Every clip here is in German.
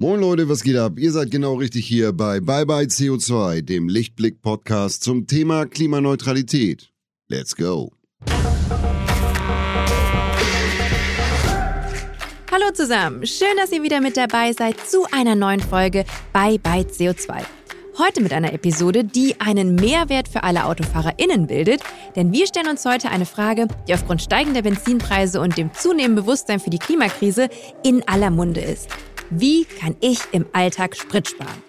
Moin Leute, was geht ab? Ihr seid genau richtig hier bei Bye Bye CO2, dem Lichtblick-Podcast zum Thema Klimaneutralität. Let's go! Hallo zusammen, schön, dass ihr wieder mit dabei seid zu einer neuen Folge Bye Bye CO2. Heute mit einer Episode, die einen Mehrwert für alle AutofahrerInnen bildet, denn wir stellen uns heute eine Frage, die aufgrund steigender Benzinpreise und dem zunehmenden Bewusstsein für die Klimakrise in aller Munde ist. Wie kann ich im Alltag Sprit sparen?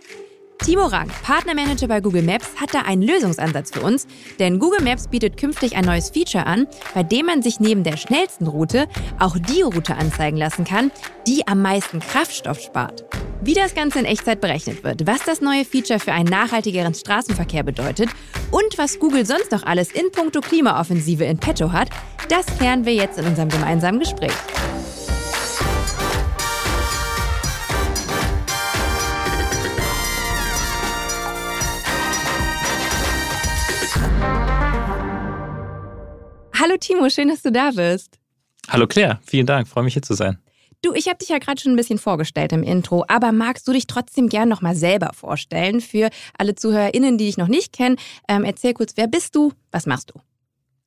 Timo Rang, Partnermanager bei Google Maps, hat da einen Lösungsansatz für uns, denn Google Maps bietet künftig ein neues Feature an, bei dem man sich neben der schnellsten Route auch die Route anzeigen lassen kann, die am meisten Kraftstoff spart. Wie das Ganze in Echtzeit berechnet wird, was das neue Feature für einen nachhaltigeren Straßenverkehr bedeutet und was Google sonst noch alles in puncto Klimaoffensive in petto hat, das klären wir jetzt in unserem gemeinsamen Gespräch. Hallo Timo, schön, dass du da bist. Hallo Claire, vielen Dank, freue mich hier zu sein. Du, ich habe dich ja gerade schon ein bisschen vorgestellt im Intro, aber magst du dich trotzdem gern nochmal selber vorstellen für alle ZuhörerInnen, die dich noch nicht kennen? Ähm, erzähl kurz, wer bist du, was machst du?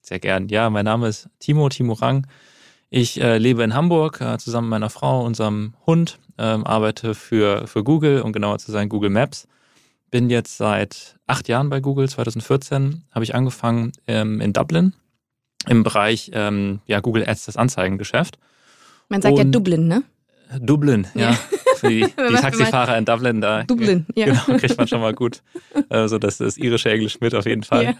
Sehr gern. Ja, mein Name ist Timo, Timo Rang. Ich äh, lebe in Hamburg äh, zusammen mit meiner Frau, unserem Hund, ähm, arbeite für, für Google und genauer zu sein Google Maps. Bin jetzt seit acht Jahren bei Google. 2014 habe ich angefangen ähm, in Dublin im Bereich ähm, ja, Google Ads, das Anzeigengeschäft. Man sagt und ja Dublin, ne? Dublin, ja. ja. Für die, die Taxifahrer in Dublin da. Dublin, ja. Genau, kriegt man schon mal gut. Also das ist irische Englisch mit auf jeden Fall. Ja.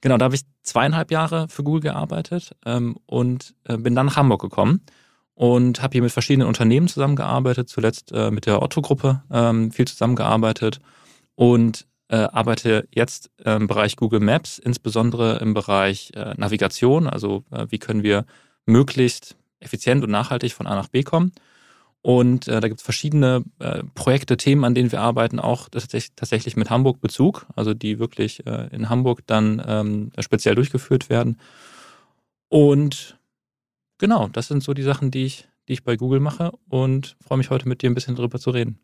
Genau, da habe ich zweieinhalb Jahre für Google gearbeitet ähm, und äh, bin dann nach Hamburg gekommen und habe hier mit verschiedenen Unternehmen zusammengearbeitet, zuletzt äh, mit der Otto-Gruppe ähm, viel zusammengearbeitet und äh, arbeite jetzt äh, im Bereich Google Maps, insbesondere im Bereich äh, Navigation, also äh, wie können wir möglichst effizient und nachhaltig von A nach B kommen. Und äh, da gibt es verschiedene äh, Projekte, Themen, an denen wir arbeiten, auch tatsächlich, mit Hamburg-Bezug, also die wirklich in Hamburg dann ähm, speziell durchgeführt werden. Und genau, das sind so die Sachen, die ich, die ich bei Google mache und freue mich heute mit dir ein bisschen darüber zu reden.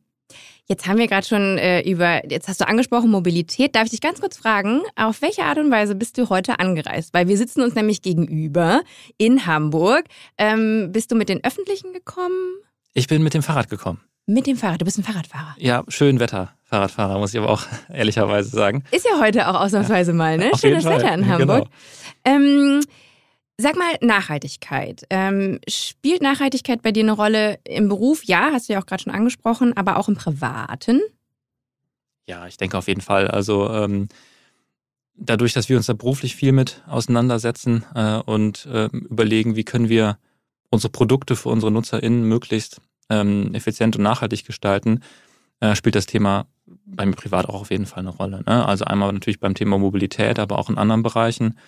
Jetzt haben wir gerade schon äh, über, jetzt hast du angesprochen, Mobilität. Darf ich dich ganz kurz fragen, auf welche Art und Weise bist du heute angereist? Weil wir sitzen uns nämlich gegenüber in Hamburg. Ähm, bist du mit den Öffentlichen gekommen? Ich bin mit dem Fahrrad gekommen. Mit dem Fahrrad, du bist ein Fahrradfahrer. Ja, schön Wetter, Fahrradfahrer, muss ich aber auch ehrlicherweise sagen. Ist ja heute auch ausnahmsweise mal, ne? Schönes Wetter in Hamburg. Genau. Ähm, Sag mal, Nachhaltigkeit. Ähm, spielt Nachhaltigkeit bei dir eine Rolle im Beruf? Ja, hast du ja auch gerade schon angesprochen, aber auch im Privaten? Ja, ich denke auf jeden Fall. Also ähm, dadurch, dass wir uns da beruflich viel mit auseinandersetzen äh, und äh, überlegen, wie können wir unsere Produkte für unsere NutzerInnen möglichst ähm, effizient und nachhaltig gestalten, äh, spielt das Thema bei mir privat auch auf jeden Fall eine Rolle. Ne? Also einmal natürlich beim Thema Mobilität, aber auch in anderen Bereichen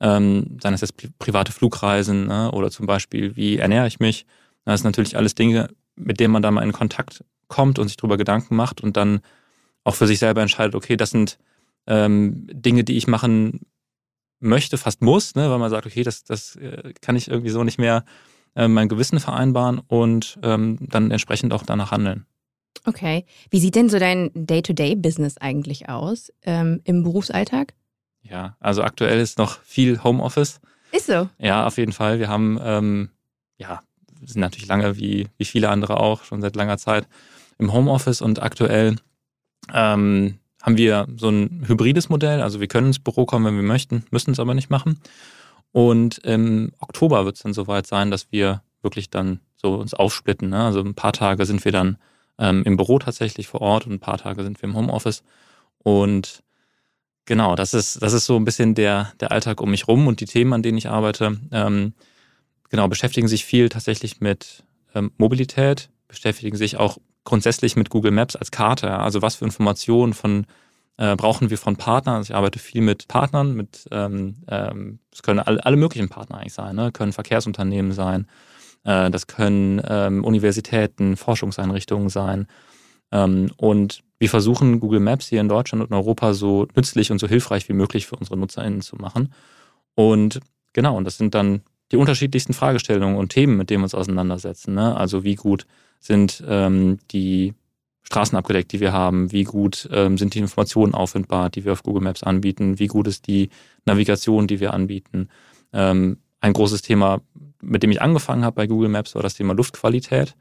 ähm, seien es jetzt private Flugreisen ne? oder zum Beispiel, wie ernähre ich mich. Das sind natürlich alles Dinge, mit denen man da mal in Kontakt kommt und sich darüber Gedanken macht und dann auch für sich selber entscheidet, okay, das sind ähm, Dinge, die ich machen möchte, fast muss, ne? weil man sagt, okay, das, das äh, kann ich irgendwie so nicht mehr äh, mein Gewissen vereinbaren und ähm, dann entsprechend auch danach handeln. Okay. Wie sieht denn so dein Day-to-Day-Business eigentlich aus ähm, im Berufsalltag? Ja, also aktuell ist noch viel Homeoffice. Ist so. Ja, auf jeden Fall. Wir haben, ähm, ja, sind natürlich lange wie, wie viele andere auch, schon seit langer Zeit im Homeoffice und aktuell ähm, haben wir so ein hybrides Modell. Also wir können ins Büro kommen, wenn wir möchten, müssen es aber nicht machen. Und im Oktober wird es dann soweit sein, dass wir wirklich dann so uns aufsplitten. Ne? Also ein paar Tage sind wir dann ähm, im Büro tatsächlich vor Ort und ein paar Tage sind wir im Homeoffice. Und Genau, das ist, das ist so ein bisschen der, der Alltag um mich rum und die Themen, an denen ich arbeite, ähm, genau, beschäftigen sich viel tatsächlich mit ähm, Mobilität, beschäftigen sich auch grundsätzlich mit Google Maps als Karte. Also was für Informationen von äh, brauchen wir von Partnern? Also ich arbeite viel mit Partnern, mit ähm, ähm, es können alle, alle möglichen Partner eigentlich sein, ne? können Verkehrsunternehmen sein, äh, das können ähm, Universitäten, Forschungseinrichtungen sein. Ähm, und wir versuchen, Google Maps hier in Deutschland und Europa so nützlich und so hilfreich wie möglich für unsere NutzerInnen zu machen. Und genau, und das sind dann die unterschiedlichsten Fragestellungen und Themen, mit denen wir uns auseinandersetzen. Ne? Also wie gut sind ähm, die Straßen abgedeckt, die wir haben, wie gut ähm, sind die Informationen auffindbar, die wir auf Google Maps anbieten, wie gut ist die Navigation, die wir anbieten. Ähm, ein großes Thema, mit dem ich angefangen habe bei Google Maps, war das Thema Luftqualität.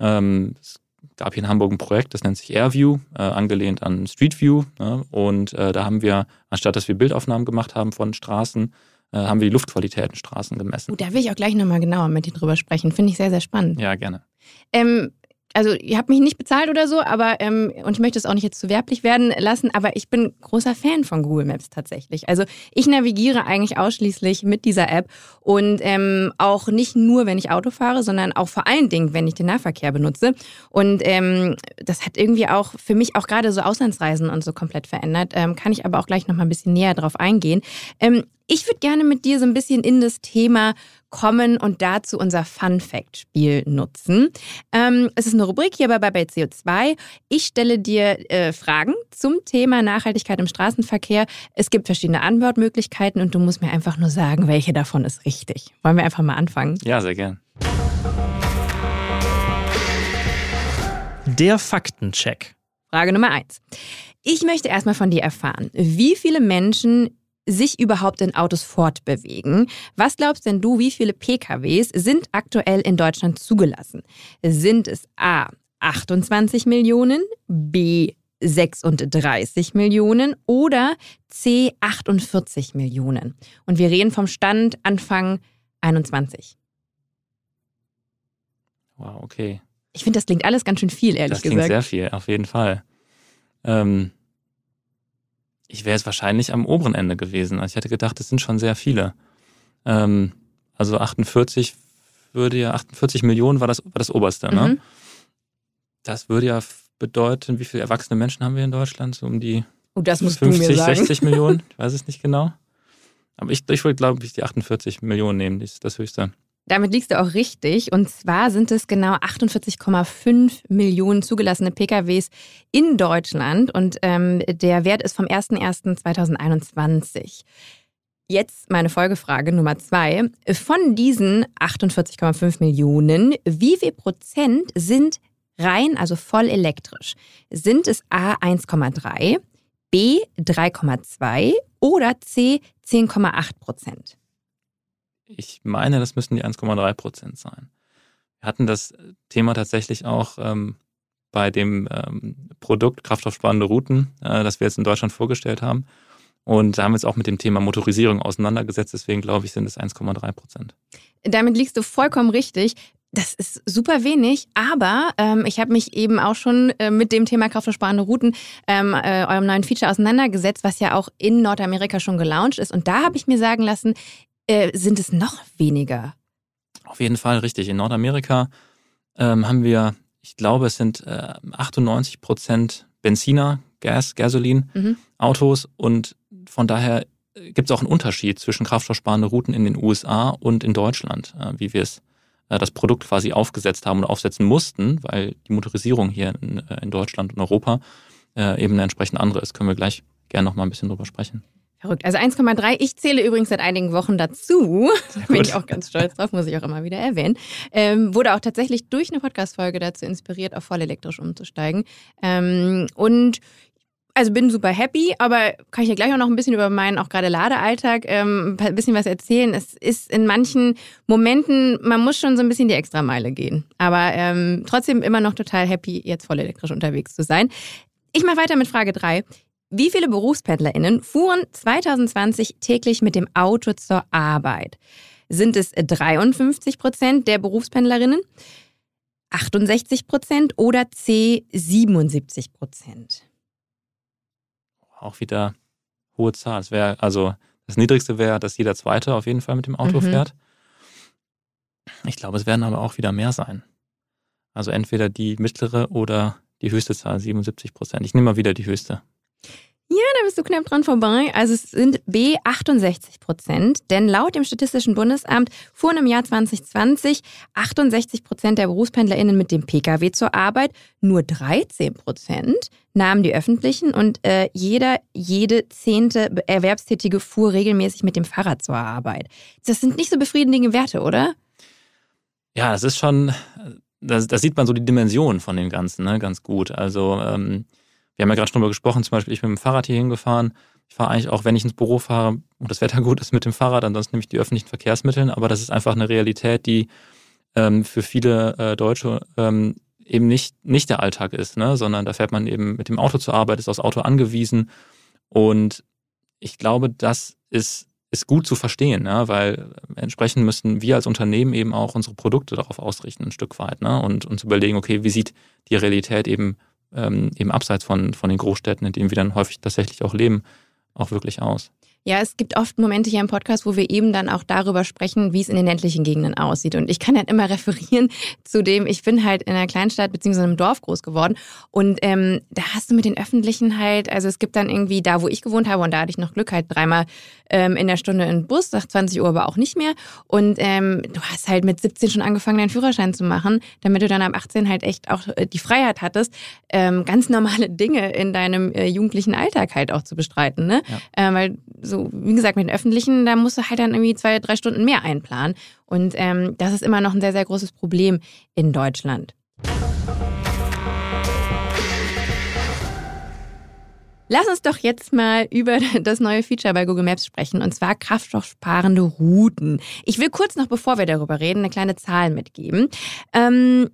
Ähm, es gab hier in Hamburg ein Projekt, das nennt sich AirView, äh, angelehnt an Street View. Ne? Und äh, da haben wir, anstatt dass wir Bildaufnahmen gemacht haben von Straßen, äh, haben wir die Luftqualität in Straßen gemessen. Uh, da will ich auch gleich nochmal genauer mit dir drüber sprechen. Finde ich sehr, sehr spannend. Ja, gerne. Ähm, also ihr habt mich nicht bezahlt oder so, aber ähm, und ich möchte es auch nicht jetzt zu werblich werden lassen, aber ich bin großer Fan von Google Maps tatsächlich. Also ich navigiere eigentlich ausschließlich mit dieser App und ähm, auch nicht nur, wenn ich Auto fahre, sondern auch vor allen Dingen, wenn ich den Nahverkehr benutze. Und ähm, das hat irgendwie auch für mich auch gerade so Auslandsreisen und so komplett verändert. Ähm, kann ich aber auch gleich noch mal ein bisschen näher drauf eingehen. Ähm, ich würde gerne mit dir so ein bisschen in das Thema kommen und dazu unser Fun Fact Spiel nutzen. Ähm, es ist eine Rubrik hier bei, bei CO2. Ich stelle dir äh, Fragen zum Thema Nachhaltigkeit im Straßenverkehr. Es gibt verschiedene Antwortmöglichkeiten und du musst mir einfach nur sagen, welche davon ist richtig. Wollen wir einfach mal anfangen? Ja, sehr gern. Der Faktencheck. Frage Nummer eins. Ich möchte erstmal von dir erfahren, wie viele Menschen sich überhaupt in Autos fortbewegen. Was glaubst denn du, wie viele PKWs sind aktuell in Deutschland zugelassen? Sind es A 28 Millionen, B 36 Millionen oder C 48 Millionen? Und wir reden vom Stand Anfang 21. Wow, okay. Ich finde, das klingt alles ganz schön viel, ehrlich das klingt gesagt. sehr viel, auf jeden Fall. Ähm, ich wäre jetzt wahrscheinlich am oberen Ende gewesen. Also ich hätte gedacht, es sind schon sehr viele. Ähm, also 48 würde ja, 48 Millionen war das, war das oberste, ne? Mhm. Das würde ja bedeuten, wie viele erwachsene Menschen haben wir in Deutschland? So um die Oh, das musst 50, du mir sagen. 60 Millionen? Ich weiß es nicht genau. Aber ich, ich würde, glaube ich, die 48 Millionen nehmen, das ist das höchste. Damit liegst du auch richtig. Und zwar sind es genau 48,5 Millionen zugelassene PKWs in Deutschland. Und ähm, der Wert ist vom 01.01.2021. Jetzt meine Folgefrage Nummer zwei. Von diesen 48,5 Millionen, wie viel Prozent sind rein, also voll elektrisch? Sind es A 1,3, B 3,2 oder C 10,8 Prozent? Ich meine, das müssten die 1,3 Prozent sein. Wir hatten das Thema tatsächlich auch ähm, bei dem ähm, Produkt Kraftstoffsparende Routen, äh, das wir jetzt in Deutschland vorgestellt haben. Und da haben wir uns auch mit dem Thema Motorisierung auseinandergesetzt. Deswegen glaube ich, sind es 1,3 Prozent. Damit liegst du vollkommen richtig. Das ist super wenig, aber ähm, ich habe mich eben auch schon äh, mit dem Thema kraftstoffsparende Routen, ähm, äh, eurem neuen Feature auseinandergesetzt, was ja auch in Nordamerika schon gelauncht ist. Und da habe ich mir sagen lassen, äh, sind es noch weniger. Auf jeden Fall richtig. In Nordamerika ähm, haben wir, ich glaube, es sind äh, 98 Prozent Benziner, Gas, Gasolin, Mhm. Autos und von daher gibt es auch einen Unterschied zwischen kraftstoffsparende Routen in den USA und in Deutschland, äh, wie wir es äh, das Produkt quasi aufgesetzt haben und aufsetzen mussten, weil die Motorisierung hier in, äh, in Deutschland und Europa äh, eben eine entsprechend andere ist. Können wir gleich gerne noch mal ein bisschen drüber sprechen. Verrückt. Also 1,3. Ich zähle übrigens seit einigen Wochen dazu. Da bin ich auch ganz stolz drauf, muss ich auch immer wieder erwähnen. Ähm, wurde auch tatsächlich durch eine Podcast-Folge dazu inspiriert, auf voll elektrisch umzusteigen. Ähm, und also bin super happy, aber kann ich ja gleich auch noch ein bisschen über meinen auch gerade Ladealltag ähm, ein bisschen was erzählen. Es ist in manchen Momenten, man muss schon so ein bisschen die Extrameile gehen. Aber ähm, trotzdem immer noch total happy, jetzt voll elektrisch unterwegs zu sein. Ich mache weiter mit Frage 3. Wie viele BerufspendlerInnen fuhren 2020 täglich mit dem Auto zur Arbeit? Sind es 53 Prozent der Berufspendlerinnen, 68 Prozent oder C 77 Prozent? Auch wieder hohe Zahl. Es wäre also das niedrigste wäre, dass jeder Zweite auf jeden Fall mit dem Auto Mhm. fährt. Ich glaube, es werden aber auch wieder mehr sein. Also entweder die mittlere oder die höchste Zahl, 77 Prozent. Ich nehme mal wieder die höchste. Da bist du knapp dran vorbei. Also es sind B 68 Prozent, denn laut dem Statistischen Bundesamt fuhren im Jahr 2020 68 Prozent der BerufspendlerInnen mit dem Pkw zur Arbeit, nur 13 Prozent nahmen die öffentlichen und äh, jeder, jede zehnte Erwerbstätige fuhr regelmäßig mit dem Fahrrad zur Arbeit. Das sind nicht so befriedigende Werte, oder? Ja, es ist schon, da, da sieht man so die Dimension von dem Ganzen ne, ganz gut. Also ähm, wir haben ja gerade schon drüber gesprochen, zum Beispiel ich bin mit dem Fahrrad hier hingefahren. Ich fahre eigentlich auch, wenn ich ins Büro fahre und das Wetter gut ist mit dem Fahrrad, ansonsten nehme ich die öffentlichen Verkehrsmittel. Aber das ist einfach eine Realität, die ähm, für viele äh, Deutsche ähm, eben nicht, nicht der Alltag ist, ne? sondern da fährt man eben mit dem Auto zur Arbeit, ist aufs Auto angewiesen. Und ich glaube, das ist, ist gut zu verstehen, ne? weil entsprechend müssen wir als Unternehmen eben auch unsere Produkte darauf ausrichten, ein Stück weit. Ne? Und uns überlegen, okay, wie sieht die Realität eben, ähm, eben abseits von, von den Großstädten, in denen wir dann häufig tatsächlich auch leben, auch wirklich aus. Ja, es gibt oft Momente hier im Podcast, wo wir eben dann auch darüber sprechen, wie es in den ländlichen Gegenden aussieht. Und ich kann dann immer referieren zu dem, ich bin halt in einer Kleinstadt bzw. einem Dorf groß geworden. Und ähm, da hast du mit den Öffentlichen halt, also es gibt dann irgendwie da, wo ich gewohnt habe, und da hatte ich noch Glück, halt dreimal ähm, in der Stunde in Bus, nach 20 Uhr aber auch nicht mehr. Und ähm, du hast halt mit 17 schon angefangen, deinen Führerschein zu machen, damit du dann ab 18 halt echt auch äh, die Freiheit hattest, ähm, ganz normale Dinge in deinem äh, jugendlichen Alltag halt auch zu bestreiten. Ne? Ja. Äh, weil so, wie gesagt, mit den Öffentlichen, da musst du halt dann irgendwie zwei, drei Stunden mehr einplanen. Und ähm, das ist immer noch ein sehr, sehr großes Problem in Deutschland. Lass uns doch jetzt mal über das neue Feature bei Google Maps sprechen, und zwar kraftstoffsparende Routen. Ich will kurz noch, bevor wir darüber reden, eine kleine Zahl mitgeben. Ähm,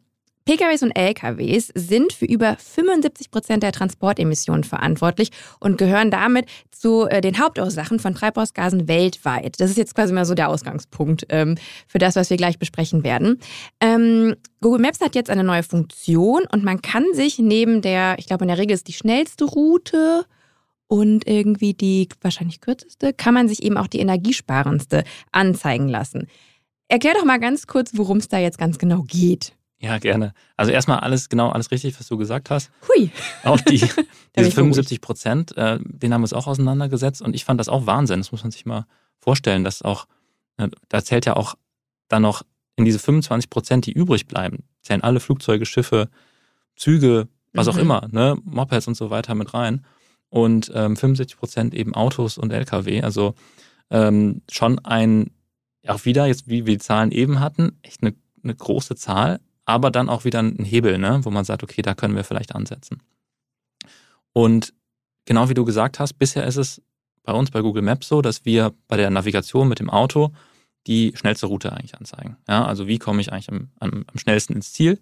PKWs und LKWs sind für über 75 Prozent der Transportemissionen verantwortlich und gehören damit zu äh, den Hauptursachen von Treibhausgasen weltweit. Das ist jetzt quasi mal so der Ausgangspunkt ähm, für das, was wir gleich besprechen werden. Ähm, Google Maps hat jetzt eine neue Funktion und man kann sich neben der, ich glaube in der Regel ist die schnellste Route und irgendwie die wahrscheinlich kürzeste, kann man sich eben auch die energiesparendste anzeigen lassen. Erklär doch mal ganz kurz, worum es da jetzt ganz genau geht. Ja, gerne. Also erstmal alles, genau alles richtig, was du gesagt hast. Hui. Auch die, diese 75 Prozent, äh, den haben wir uns auch auseinandergesetzt und ich fand das auch Wahnsinn. Das muss man sich mal vorstellen, dass auch, äh, da zählt ja auch dann noch in diese 25 Prozent, die übrig bleiben, zählen alle Flugzeuge, Schiffe, Züge, was mhm. auch immer, ne, Mopeds und so weiter mit rein. Und ähm, 75 Prozent eben Autos und Lkw. Also ähm, schon ein, auch wieder, jetzt wie wir die Zahlen eben hatten, echt eine, eine große Zahl aber dann auch wieder ein Hebel, ne, wo man sagt, okay, da können wir vielleicht ansetzen. Und genau wie du gesagt hast, bisher ist es bei uns bei Google Maps so, dass wir bei der Navigation mit dem Auto die schnellste Route eigentlich anzeigen. Ja, also wie komme ich eigentlich am, am, am schnellsten ins Ziel?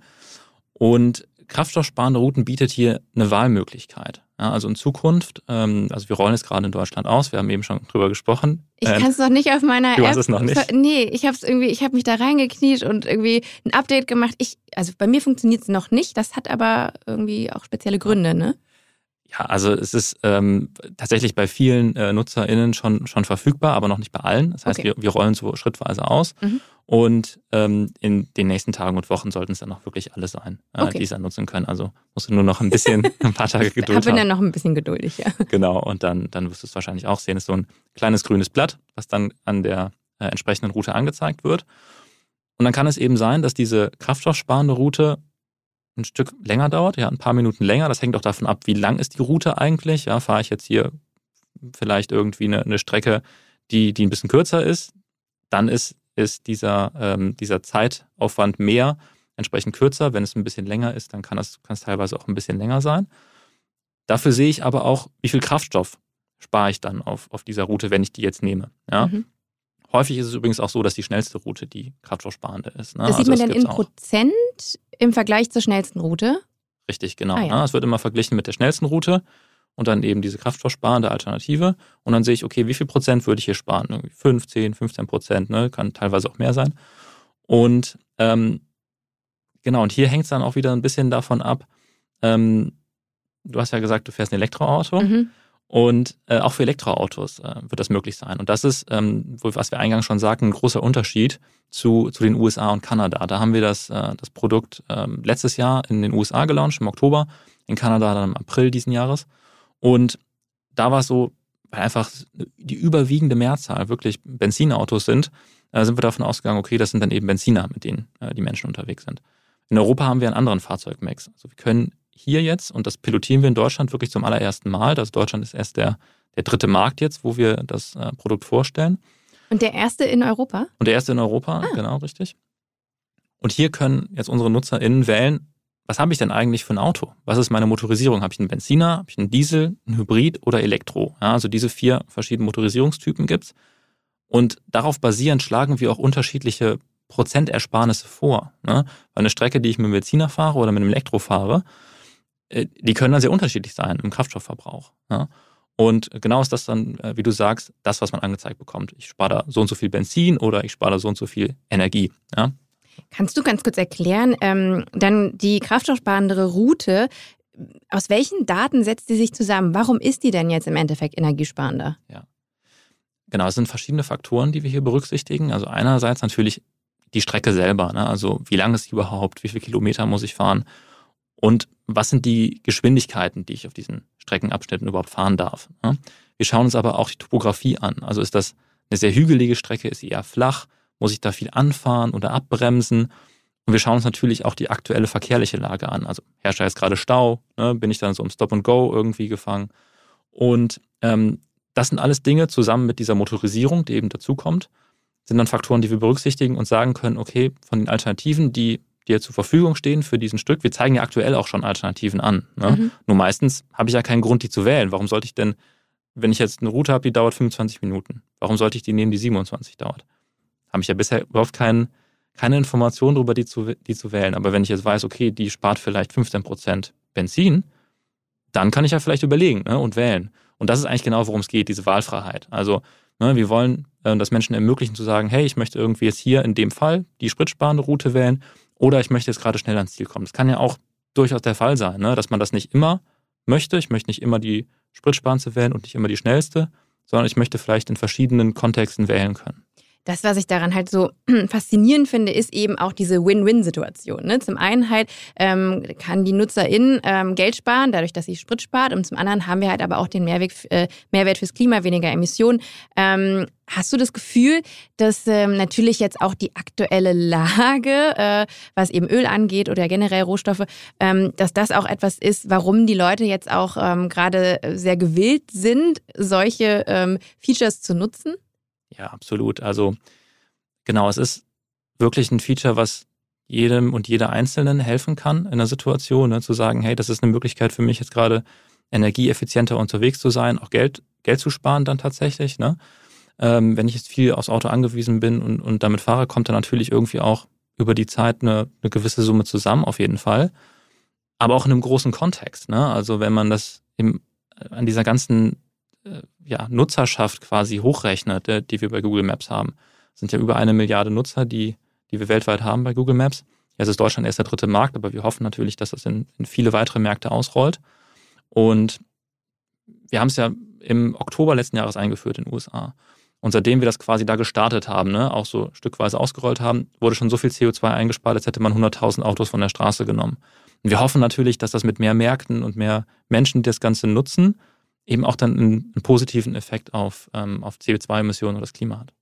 Und kraftstoffsparende Routen bietet hier eine Wahlmöglichkeit. Ja, also in Zukunft, ähm, also wir rollen es gerade in Deutschland aus, wir haben eben schon drüber gesprochen. Ich ähm, kann es noch nicht auf meiner du App. Hast es noch nicht? Nee, ich habe es irgendwie, ich habe mich da reingekniet und irgendwie ein Update gemacht. Ich, also bei mir funktioniert es noch nicht. Das hat aber irgendwie auch spezielle Gründe, ne? Ja, also es ist ähm, tatsächlich bei vielen äh, NutzerInnen schon, schon verfügbar, aber noch nicht bei allen. Das heißt, okay. wir, wir rollen so schrittweise aus. Mhm. Und ähm, in den nächsten Tagen und Wochen sollten es dann auch wirklich alle sein, äh, okay. die es dann nutzen können. Also musst du nur noch ein bisschen, ein paar Tage Geduld ich haben. dann noch ein bisschen geduldig, ja. Genau, und dann, dann wirst du es wahrscheinlich auch sehen. Es ist so ein kleines grünes Blatt, was dann an der äh, entsprechenden Route angezeigt wird. Und dann kann es eben sein, dass diese kraftstoffsparende Route ein Stück länger dauert, ja, ein paar Minuten länger. Das hängt auch davon ab, wie lang ist die Route eigentlich. Ja, fahre ich jetzt hier vielleicht irgendwie eine, eine Strecke, die, die ein bisschen kürzer ist, dann ist ist dieser, ähm, dieser Zeitaufwand mehr, entsprechend kürzer. Wenn es ein bisschen länger ist, dann kann es, teilweise auch ein bisschen länger sein. Dafür sehe ich aber auch, wie viel Kraftstoff spare ich dann auf, auf dieser Route, wenn ich die jetzt nehme. Ja? Mhm. Häufig ist es übrigens auch so, dass die schnellste Route die kraftstoffsparende ist. Ne? Das sieht also man dann in Prozent im Vergleich zur schnellsten Route? Richtig, genau. Ah, ja. ne? Es wird immer verglichen mit der schnellsten Route und dann eben diese kraftstoffsparende Alternative. Und dann sehe ich, okay, wie viel Prozent würde ich hier sparen? Irgendwie 15, 15 Prozent, ne? kann teilweise auch mehr sein. Und ähm, genau, und hier hängt es dann auch wieder ein bisschen davon ab, ähm, du hast ja gesagt, du fährst ein Elektroauto. Mhm. Und äh, auch für Elektroautos äh, wird das möglich sein. Und das ist, ähm, was wir eingangs schon sagten, ein großer Unterschied zu, zu den USA und Kanada. Da haben wir das, äh, das Produkt äh, letztes Jahr in den USA gelauncht, im Oktober, in Kanada dann im April diesen Jahres. Und da war es so, weil einfach die überwiegende Mehrzahl wirklich Benzinautos sind, äh, sind wir davon ausgegangen, okay, das sind dann eben Benziner, mit denen äh, die Menschen unterwegs sind. In Europa haben wir einen anderen Fahrzeugmix. Also wir können hier jetzt, und das pilotieren wir in Deutschland wirklich zum allerersten Mal, das Deutschland ist erst der, der dritte Markt jetzt, wo wir das äh, Produkt vorstellen. Und der erste in Europa? Und der erste in Europa, ah. genau, richtig. Und hier können jetzt unsere NutzerInnen wählen, was habe ich denn eigentlich für ein Auto? Was ist meine Motorisierung? Habe ich einen Benziner, habe ich einen Diesel, einen Hybrid oder Elektro? Ja, also diese vier verschiedenen Motorisierungstypen gibt's. Und darauf basierend schlagen wir auch unterschiedliche Prozentersparnisse vor. Ne? Weil eine Strecke, die ich mit einem Benziner fahre oder mit einem Elektro fahre, die können dann sehr unterschiedlich sein im Kraftstoffverbrauch. Ja? Und genau ist das dann, äh, wie du sagst, das, was man angezeigt bekommt. Ich spare da so und so viel Benzin oder ich spare da so und so viel Energie. Ja? Kannst du ganz kurz erklären, ähm, dann die kraftstoffsparendere Route, aus welchen Daten setzt die sich zusammen? Warum ist die denn jetzt im Endeffekt energiesparender? Ja. Genau, es sind verschiedene Faktoren, die wir hier berücksichtigen. Also einerseits natürlich die Strecke selber, ne? also wie lang ist sie überhaupt, wie viele Kilometer muss ich fahren und was sind die Geschwindigkeiten, die ich auf diesen Streckenabschnitten überhaupt fahren darf. Wir schauen uns aber auch die Topografie an. Also ist das eine sehr hügelige Strecke, ist sie eher flach, muss ich da viel anfahren oder abbremsen? Und wir schauen uns natürlich auch die aktuelle verkehrliche Lage an. Also herrscht da jetzt gerade Stau, ne? bin ich dann so im Stop and Go irgendwie gefangen. Und ähm, das sind alles Dinge zusammen mit dieser Motorisierung, die eben dazukommt, sind dann Faktoren, die wir berücksichtigen und sagen können, okay, von den Alternativen, die dir zur Verfügung stehen für diesen Stück, wir zeigen ja aktuell auch schon Alternativen an. Ne? Mhm. Nur meistens habe ich ja keinen Grund, die zu wählen. Warum sollte ich denn, wenn ich jetzt eine Route habe, die dauert 25 Minuten, warum sollte ich die nehmen, die 27 dauert? habe ich ja bisher überhaupt kein, keine Information darüber, die zu, die zu wählen. Aber wenn ich jetzt weiß, okay, die spart vielleicht 15 Prozent Benzin, dann kann ich ja vielleicht überlegen ne, und wählen. Und das ist eigentlich genau, worum es geht, diese Wahlfreiheit. Also ne, wir wollen äh, das Menschen ermöglichen zu sagen, hey, ich möchte irgendwie jetzt hier in dem Fall die spritsparende Route wählen oder ich möchte jetzt gerade schnell ans Ziel kommen. Das kann ja auch durchaus der Fall sein, ne, dass man das nicht immer möchte. Ich möchte nicht immer die spritsparendste wählen und nicht immer die schnellste, sondern ich möchte vielleicht in verschiedenen Kontexten wählen können das, was ich daran halt so faszinierend finde, ist eben auch diese Win-Win-Situation. Ne? Zum einen halt ähm, kann die Nutzerin ähm, Geld sparen, dadurch, dass sie Sprit spart. Und zum anderen haben wir halt aber auch den Mehrweg, äh, Mehrwert fürs Klima, weniger Emissionen. Ähm, hast du das Gefühl, dass ähm, natürlich jetzt auch die aktuelle Lage, äh, was eben Öl angeht oder generell Rohstoffe, ähm, dass das auch etwas ist, warum die Leute jetzt auch ähm, gerade sehr gewillt sind, solche Features zu nutzen? Ja, absolut. Also genau, es ist wirklich ein Feature, was jedem und jeder Einzelnen helfen kann in der Situation, ne, zu sagen, hey, das ist eine Möglichkeit für mich jetzt gerade energieeffizienter unterwegs zu sein, auch Geld, Geld zu sparen dann tatsächlich. Ne? Ähm, wenn ich jetzt viel aufs Auto angewiesen bin und, und damit fahre, kommt dann natürlich irgendwie auch über die Zeit eine, eine gewisse Summe zusammen, auf jeden Fall. Aber auch in einem großen Kontext. Ne? Also wenn man das im, an dieser ganzen ja, Nutzerschaft quasi hochrechnet, äh, die wir bei Google Maps haben. Das sind ja über eine Milliarde Nutzer, die, die wir weltweit haben bei Google Maps. Jetzt ist Deutschland erst der dritte Markt, aber wir hoffen natürlich, dass das in, in viele weitere Märkte ausrollt. Und wir haben es ja im Oktober letzten Jahres eingeführt in den USA. Und seitdem wir das quasi da gestartet haben, ne, auch so stückweise ausgerollt haben, wurde schon so viel CO2 eingespart, als hätte man 100.000 Autos von der Straße genommen. Und wir hoffen natürlich, dass das mit mehr Märkten und mehr Menschen, die das Ganze nutzen, eben auch dann einen, einen positiven Effekt auf, ähm, auf CO2-Emissionen oder das Klima hat.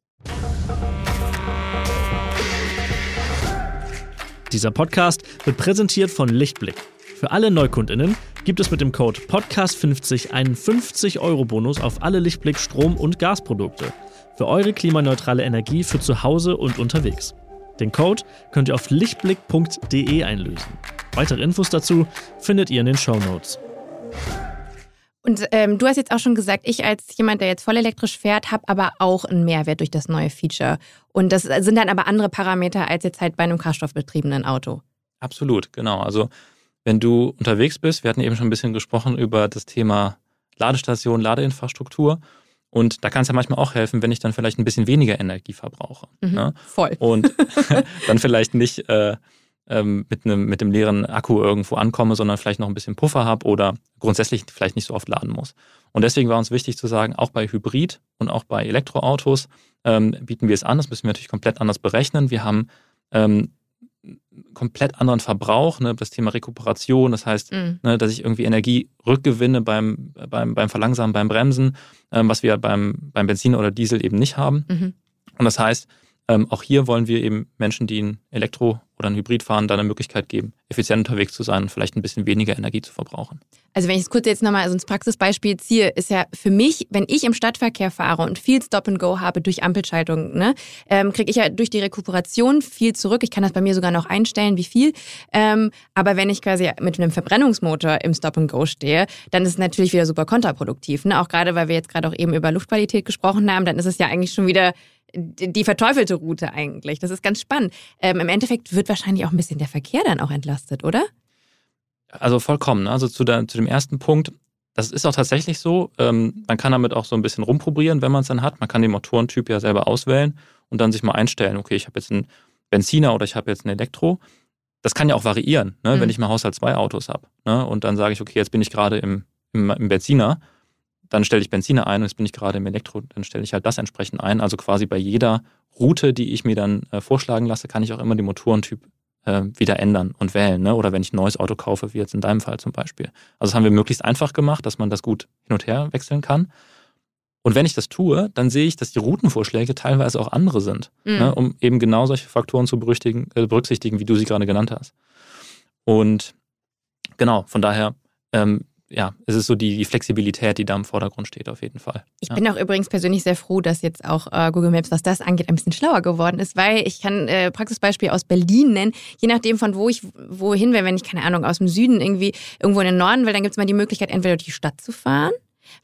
Dieser Podcast wird präsentiert von Lichtblick. Für alle Neukundinnen gibt es mit dem Code Podcast50 einen 50-Euro-Bonus auf alle Lichtblick Strom- und Gasprodukte. Für eure klimaneutrale Energie für zu Hause und unterwegs. Den Code könnt ihr auf lichtblick.de einlösen. Weitere Infos dazu findet ihr in den Show Notes. Und ähm, du hast jetzt auch schon gesagt, ich als jemand, der jetzt voll elektrisch fährt, habe aber auch einen Mehrwert durch das neue Feature. Und das sind dann aber andere Parameter als jetzt halt bei einem kraftstoffbetriebenen Auto. Absolut, genau. Also wenn du unterwegs bist, wir hatten eben schon ein bisschen gesprochen über das Thema Ladestation, Ladeinfrastruktur. Und da kann es ja manchmal auch helfen, wenn ich dann vielleicht ein bisschen weniger Energie verbrauche. Mhm, ne? Voll. Und dann vielleicht nicht äh, ähm, mit, einem, mit dem leeren Akku irgendwo ankomme, sondern vielleicht noch ein bisschen Puffer habe oder grundsätzlich vielleicht nicht so oft laden muss. Und deswegen war uns wichtig zu sagen, auch bei Hybrid und auch bei Elektroautos ähm, bieten wir es an. Das müssen wir natürlich komplett anders berechnen. Wir haben ähm, komplett anderen Verbrauch, ne, das Thema Rekuperation, das heißt, mhm. ne, dass ich irgendwie Energie rückgewinne beim, beim, beim Verlangsamen, beim Bremsen, ähm, was wir beim, beim Benzin oder Diesel eben nicht haben. Mhm. Und das heißt, ähm, auch hier wollen wir eben Menschen, die ein Elektro oder ein Hybridfahren da eine Möglichkeit geben, effizient unterwegs zu sein und vielleicht ein bisschen weniger Energie zu verbrauchen. Also wenn ich es kurz jetzt nochmal also ins Praxisbeispiel ziehe, ist ja für mich, wenn ich im Stadtverkehr fahre und viel Stop and Go habe durch Ampelschaltung, ne, ähm, kriege ich ja durch die Rekuperation viel zurück. Ich kann das bei mir sogar noch einstellen, wie viel. Ähm, aber wenn ich quasi mit einem Verbrennungsmotor im Stop and Go stehe, dann ist es natürlich wieder super kontraproduktiv. Ne? Auch gerade, weil wir jetzt gerade auch eben über Luftqualität gesprochen haben, dann ist es ja eigentlich schon wieder die verteufelte Route eigentlich. Das ist ganz spannend. Ähm, Im Endeffekt wird wahrscheinlich auch ein bisschen der Verkehr dann auch entlastet, oder? Also vollkommen. Ne? Also zu, der, zu dem ersten Punkt, das ist auch tatsächlich so. Ähm, man kann damit auch so ein bisschen rumprobieren, wenn man es dann hat. Man kann den Motorentyp ja selber auswählen und dann sich mal einstellen, okay, ich habe jetzt einen Benziner oder ich habe jetzt ein Elektro. Das kann ja auch variieren, ne? Mhm. wenn ich mal Haushalt zwei Autos habe. Ne? Und dann sage ich, okay, jetzt bin ich gerade im, im, im Benziner dann stelle ich Benziner ein und jetzt bin ich gerade im Elektro, dann stelle ich halt das entsprechend ein. Also quasi bei jeder Route, die ich mir dann äh, vorschlagen lasse, kann ich auch immer den Motorentyp äh, wieder ändern und wählen. Ne? Oder wenn ich ein neues Auto kaufe, wie jetzt in deinem Fall zum Beispiel. Also das haben wir möglichst einfach gemacht, dass man das gut hin und her wechseln kann. Und wenn ich das tue, dann sehe ich, dass die Routenvorschläge teilweise auch andere sind, mhm. ne? um eben genau solche Faktoren zu berücksichtigen, äh, berücksichtigen, wie du sie gerade genannt hast. Und genau, von daher ähm, ja, es ist so die, die, Flexibilität, die da im Vordergrund steht, auf jeden Fall. Ich ja. bin auch übrigens persönlich sehr froh, dass jetzt auch äh, Google Maps, was das angeht, ein bisschen schlauer geworden ist, weil ich kann äh, Praxisbeispiel aus Berlin nennen, je nachdem von wo ich wohin will, wenn ich, keine Ahnung, aus dem Süden irgendwie irgendwo in den Norden will, dann gibt es mal die Möglichkeit, entweder durch die Stadt zu fahren,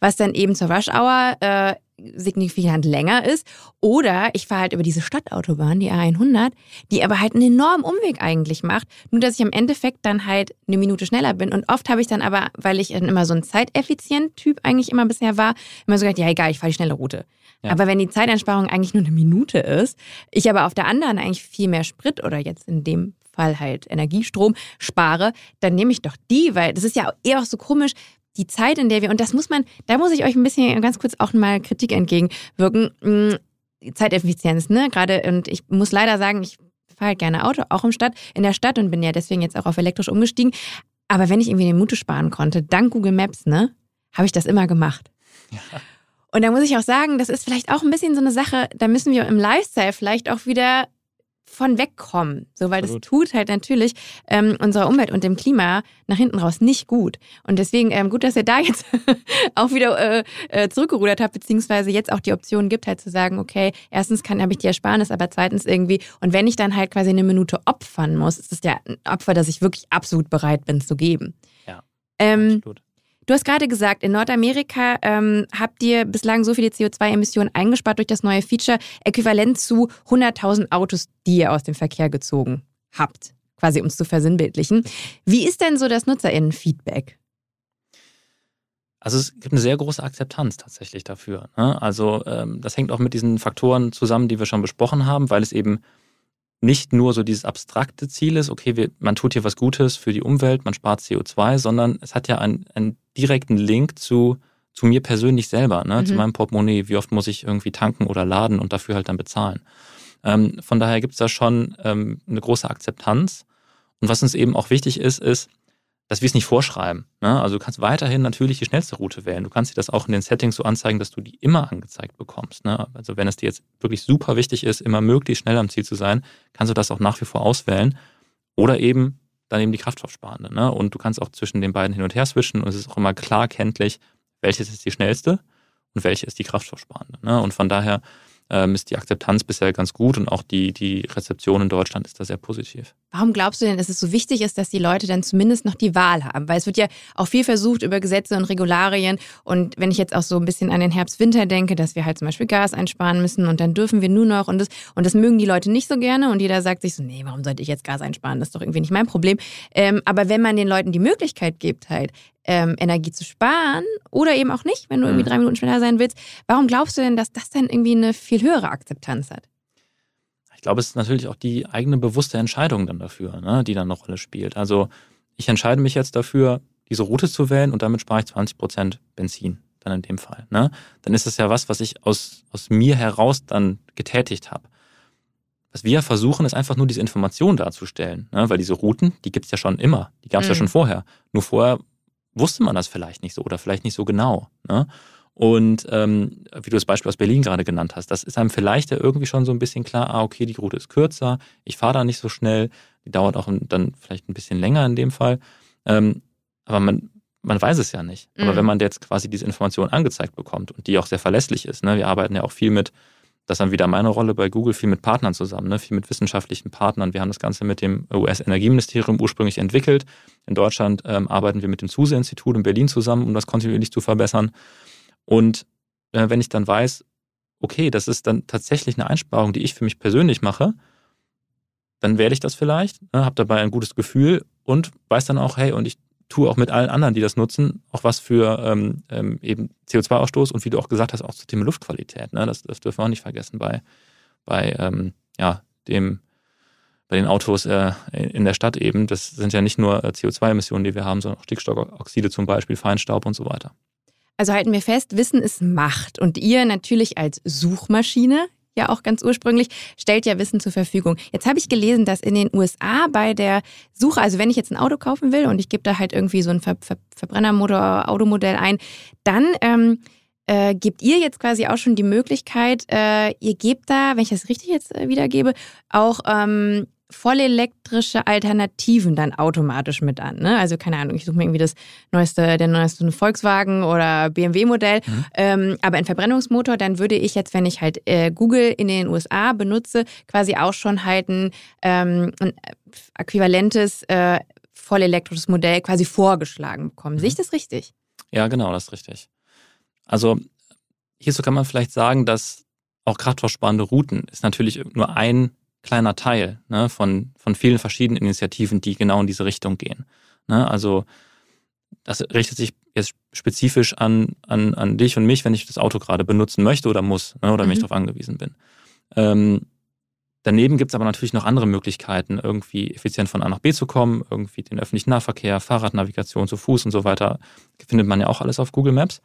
was dann eben zur Rush Hour äh, signifikant länger ist. Oder ich fahre halt über diese Stadtautobahn, die A100, die aber halt einen enormen Umweg eigentlich macht. Nur, dass ich im Endeffekt dann halt eine Minute schneller bin. Und oft habe ich dann aber, weil ich dann immer so ein Zeiteffizient-Typ eigentlich immer bisher war, immer so gesagt, ja egal, ich fahre die schnelle Route. Ja. Aber wenn die Zeiteinsparung eigentlich nur eine Minute ist, ich aber auf der anderen eigentlich viel mehr Sprit oder jetzt in dem Fall halt Energiestrom spare, dann nehme ich doch die, weil das ist ja eher auch so komisch, die Zeit, in der wir, und das muss man, da muss ich euch ein bisschen ganz kurz auch mal Kritik entgegenwirken. Mm, Zeiteffizienz, ne? Gerade, und ich muss leider sagen, ich fahre halt gerne Auto, auch im Stadt, in der Stadt und bin ja deswegen jetzt auch auf elektrisch umgestiegen. Aber wenn ich irgendwie den Mute sparen konnte, dank Google Maps, ne, habe ich das immer gemacht. Ja. Und da muss ich auch sagen, das ist vielleicht auch ein bisschen so eine Sache, da müssen wir im Lifestyle vielleicht auch wieder von wegkommen. So, weil Absolut. das tut halt natürlich ähm, unserer Umwelt und dem Klima nach hinten raus nicht gut. Und deswegen ähm, gut, dass ihr da jetzt auch wieder äh, äh, zurückgerudert habt, beziehungsweise jetzt auch die Option gibt, halt zu sagen, okay, erstens kann habe ich die Ersparnis, aber zweitens irgendwie, und wenn ich dann halt quasi eine Minute opfern muss, ist das ja ein Opfer, das ich wirklich absolut bereit bin zu geben. Ja. Ähm, absolut. Du hast gerade gesagt, in Nordamerika ähm, habt ihr bislang so viele CO2-Emissionen eingespart durch das neue Feature, äquivalent zu 100.000 Autos, die ihr aus dem Verkehr gezogen habt, quasi um es zu versinnbildlichen. Wie ist denn so das NutzerInnen-Feedback? Also es gibt eine sehr große Akzeptanz tatsächlich dafür. Ne? Also ähm, das hängt auch mit diesen Faktoren zusammen, die wir schon besprochen haben, weil es eben nicht nur so dieses abstrakte Ziel ist, okay, wir, man tut hier was Gutes für die Umwelt, man spart CO2, sondern es hat ja einen, einen direkten Link zu, zu mir persönlich selber, ne? Mhm. zu meinem Portemonnaie. Wie oft muss ich irgendwie tanken oder laden und dafür halt dann bezahlen? Ähm, von daher gibt es da schon ähm, eine große Akzeptanz. Und was uns eben auch wichtig ist, ist, dass wir es nicht vorschreiben. Ne? Also du kannst weiterhin natürlich die schnellste Route wählen. Du kannst dir das auch in den Settings so anzeigen, dass du die immer angezeigt bekommst. Ne? Also wenn es dir jetzt wirklich super wichtig ist, immer möglichst schnell am Ziel zu sein, kannst du das auch nach wie vor auswählen. Oder eben dann eben die Kraftstoffsparende. Ne? Und du kannst auch zwischen den beiden hin und her switchen und es ist auch immer klar kenntlich, welches ist die schnellste und welche ist die Kraftstoffsparende. Ne? Und von daher ähm, ist die Akzeptanz bisher ganz gut und auch die, die Rezeption in Deutschland ist da sehr positiv. Warum glaubst du denn, dass es so wichtig ist, dass die Leute dann zumindest noch die Wahl haben? Weil es wird ja auch viel versucht über Gesetze und Regularien. Und wenn ich jetzt auch so ein bisschen an den Herbst-Winter denke, dass wir halt zum Beispiel Gas einsparen müssen und dann dürfen wir nur noch und das, und das mögen die Leute nicht so gerne und jeder sagt sich so, nee, warum sollte ich jetzt Gas einsparen? Das ist doch irgendwie nicht mein Problem. Ähm, aber wenn man den Leuten die Möglichkeit gibt, halt ähm, Energie zu sparen oder eben auch nicht, wenn du irgendwie mhm. drei Minuten schneller sein willst. Warum glaubst du denn, dass das dann irgendwie eine viel höhere Akzeptanz hat? Ich glaube, es ist natürlich auch die eigene bewusste Entscheidung dann dafür, ne, die dann eine Rolle spielt. Also ich entscheide mich jetzt dafür, diese Route zu wählen und damit spare ich 20 Prozent Benzin dann in dem Fall. Ne? Dann ist das ja was, was ich aus, aus mir heraus dann getätigt habe. Was wir versuchen, ist einfach nur diese Information darzustellen, ne? weil diese Routen, die gibt es ja schon immer, die gab es mhm. ja schon vorher. Nur vorher wusste man das vielleicht nicht so oder vielleicht nicht so genau. Ne? Und ähm, wie du das Beispiel aus Berlin gerade genannt hast, das ist einem vielleicht ja irgendwie schon so ein bisschen klar, ah, okay, die Route ist kürzer, ich fahre da nicht so schnell, die dauert auch dann vielleicht ein bisschen länger in dem Fall. Ähm, aber man, man weiß es ja nicht. Mhm. Aber wenn man jetzt quasi diese Information angezeigt bekommt und die auch sehr verlässlich ist, ne, wir arbeiten ja auch viel mit, das ist dann wieder meine Rolle bei Google, viel mit Partnern zusammen, ne, viel mit wissenschaftlichen Partnern. Wir haben das Ganze mit dem US-Energieministerium ursprünglich entwickelt. In Deutschland ähm, arbeiten wir mit dem SUSE-Institut in Berlin zusammen, um das kontinuierlich zu verbessern. Und äh, wenn ich dann weiß, okay, das ist dann tatsächlich eine Einsparung, die ich für mich persönlich mache, dann werde ich das vielleicht, ne, habe dabei ein gutes Gefühl und weiß dann auch, hey, und ich tue auch mit allen anderen, die das nutzen, auch was für ähm, ähm eben CO2-Ausstoß und wie du auch gesagt hast, auch zum Thema Luftqualität. Ne? Das, das dürfen wir auch nicht vergessen bei, bei ähm, ja, dem, bei den Autos äh, in der Stadt eben. Das sind ja nicht nur äh, CO2-Emissionen, die wir haben, sondern auch Stickstoffoxide zum Beispiel, Feinstaub und so weiter. Also halten wir fest, Wissen ist Macht. Und ihr natürlich als Suchmaschine, ja auch ganz ursprünglich, stellt ja Wissen zur Verfügung. Jetzt habe ich gelesen, dass in den USA bei der Suche, also wenn ich jetzt ein Auto kaufen will und ich gebe da halt irgendwie so ein Ver Ver Verbrennermotor, Automodell ein, dann ähm, äh, gebt ihr jetzt quasi auch schon die Möglichkeit, äh, ihr gebt da, wenn ich das richtig jetzt äh, wiedergebe, auch ähm, vollelektrische Alternativen dann automatisch mit an. Ne? Also keine Ahnung, ich suche mir irgendwie das neueste, der neueste Volkswagen oder BMW-Modell, mhm. ähm, aber ein Verbrennungsmotor, dann würde ich jetzt, wenn ich halt äh, Google in den USA benutze, quasi auch schon halt ein, ähm, ein äquivalentes äh, vollelektrisches Modell quasi vorgeschlagen bekommen. Mhm. Sehe ich das richtig? Ja, genau, das ist richtig. Also hierzu kann man vielleicht sagen, dass auch kraftstoffsparende Routen ist natürlich nur ein kleiner Teil ne, von, von vielen verschiedenen Initiativen, die genau in diese Richtung gehen. Ne? Also das richtet sich jetzt spezifisch an, an, an dich und mich, wenn ich das Auto gerade benutzen möchte oder muss ne, oder mhm. wenn ich darauf angewiesen bin. Ähm, daneben gibt es aber natürlich noch andere Möglichkeiten, irgendwie effizient von A nach B zu kommen, irgendwie den öffentlichen Nahverkehr, Fahrradnavigation zu Fuß und so weiter, findet man ja auch alles auf Google Maps.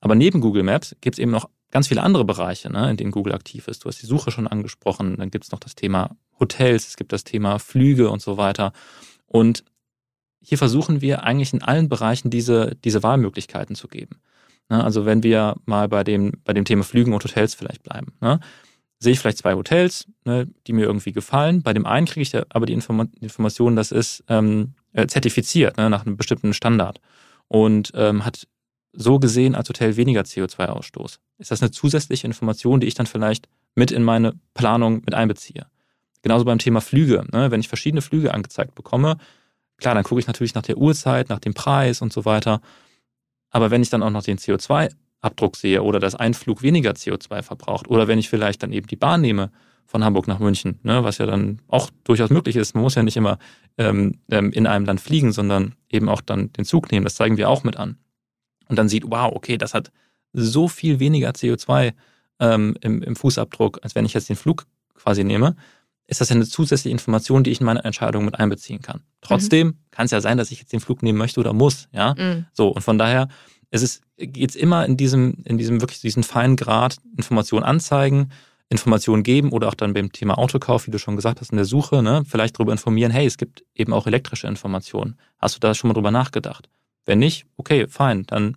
Aber neben Google Maps gibt es eben noch ganz viele andere Bereiche, ne, in denen Google aktiv ist. Du hast die Suche schon angesprochen, dann gibt es noch das Thema Hotels, es gibt das Thema Flüge und so weiter. Und hier versuchen wir eigentlich in allen Bereichen diese, diese Wahlmöglichkeiten zu geben. Ne, also wenn wir mal bei dem, bei dem Thema Flügen und Hotels vielleicht bleiben, ne, sehe ich vielleicht zwei Hotels, ne, die mir irgendwie gefallen. Bei dem einen kriege ich aber die Inform Information, das ist ähm, äh, zertifiziert ne, nach einem bestimmten Standard und ähm, hat so gesehen als Hotel weniger CO2-Ausstoß? Ist das eine zusätzliche Information, die ich dann vielleicht mit in meine Planung mit einbeziehe? Genauso beim Thema Flüge. Ne? Wenn ich verschiedene Flüge angezeigt bekomme, klar, dann gucke ich natürlich nach der Uhrzeit, nach dem Preis und so weiter. Aber wenn ich dann auch noch den CO2-Abdruck sehe oder dass ein Flug weniger CO2 verbraucht oder wenn ich vielleicht dann eben die Bahn nehme von Hamburg nach München, ne, was ja dann auch durchaus möglich ist. Man muss ja nicht immer ähm, ähm in einem Land fliegen, sondern eben auch dann den Zug nehmen. Das zeigen wir auch mit an und dann sieht, wow, okay, das hat so viel weniger CO2 ähm, im, im Fußabdruck, als wenn ich jetzt den Flug quasi nehme, ist das ja eine zusätzliche Information, die ich in meine Entscheidung mit einbeziehen kann. Trotzdem mhm. kann es ja sein, dass ich jetzt den Flug nehmen möchte oder muss, ja. Mhm. So, und von daher es ist, geht es immer in diesem, in diesem wirklich diesen feinen Grad Informationen anzeigen, Informationen geben oder auch dann beim Thema Autokauf, wie du schon gesagt hast, in der Suche, ne, vielleicht darüber informieren, hey, es gibt eben auch elektrische Informationen. Hast du da schon mal drüber nachgedacht? Wenn nicht, okay, fein, dann,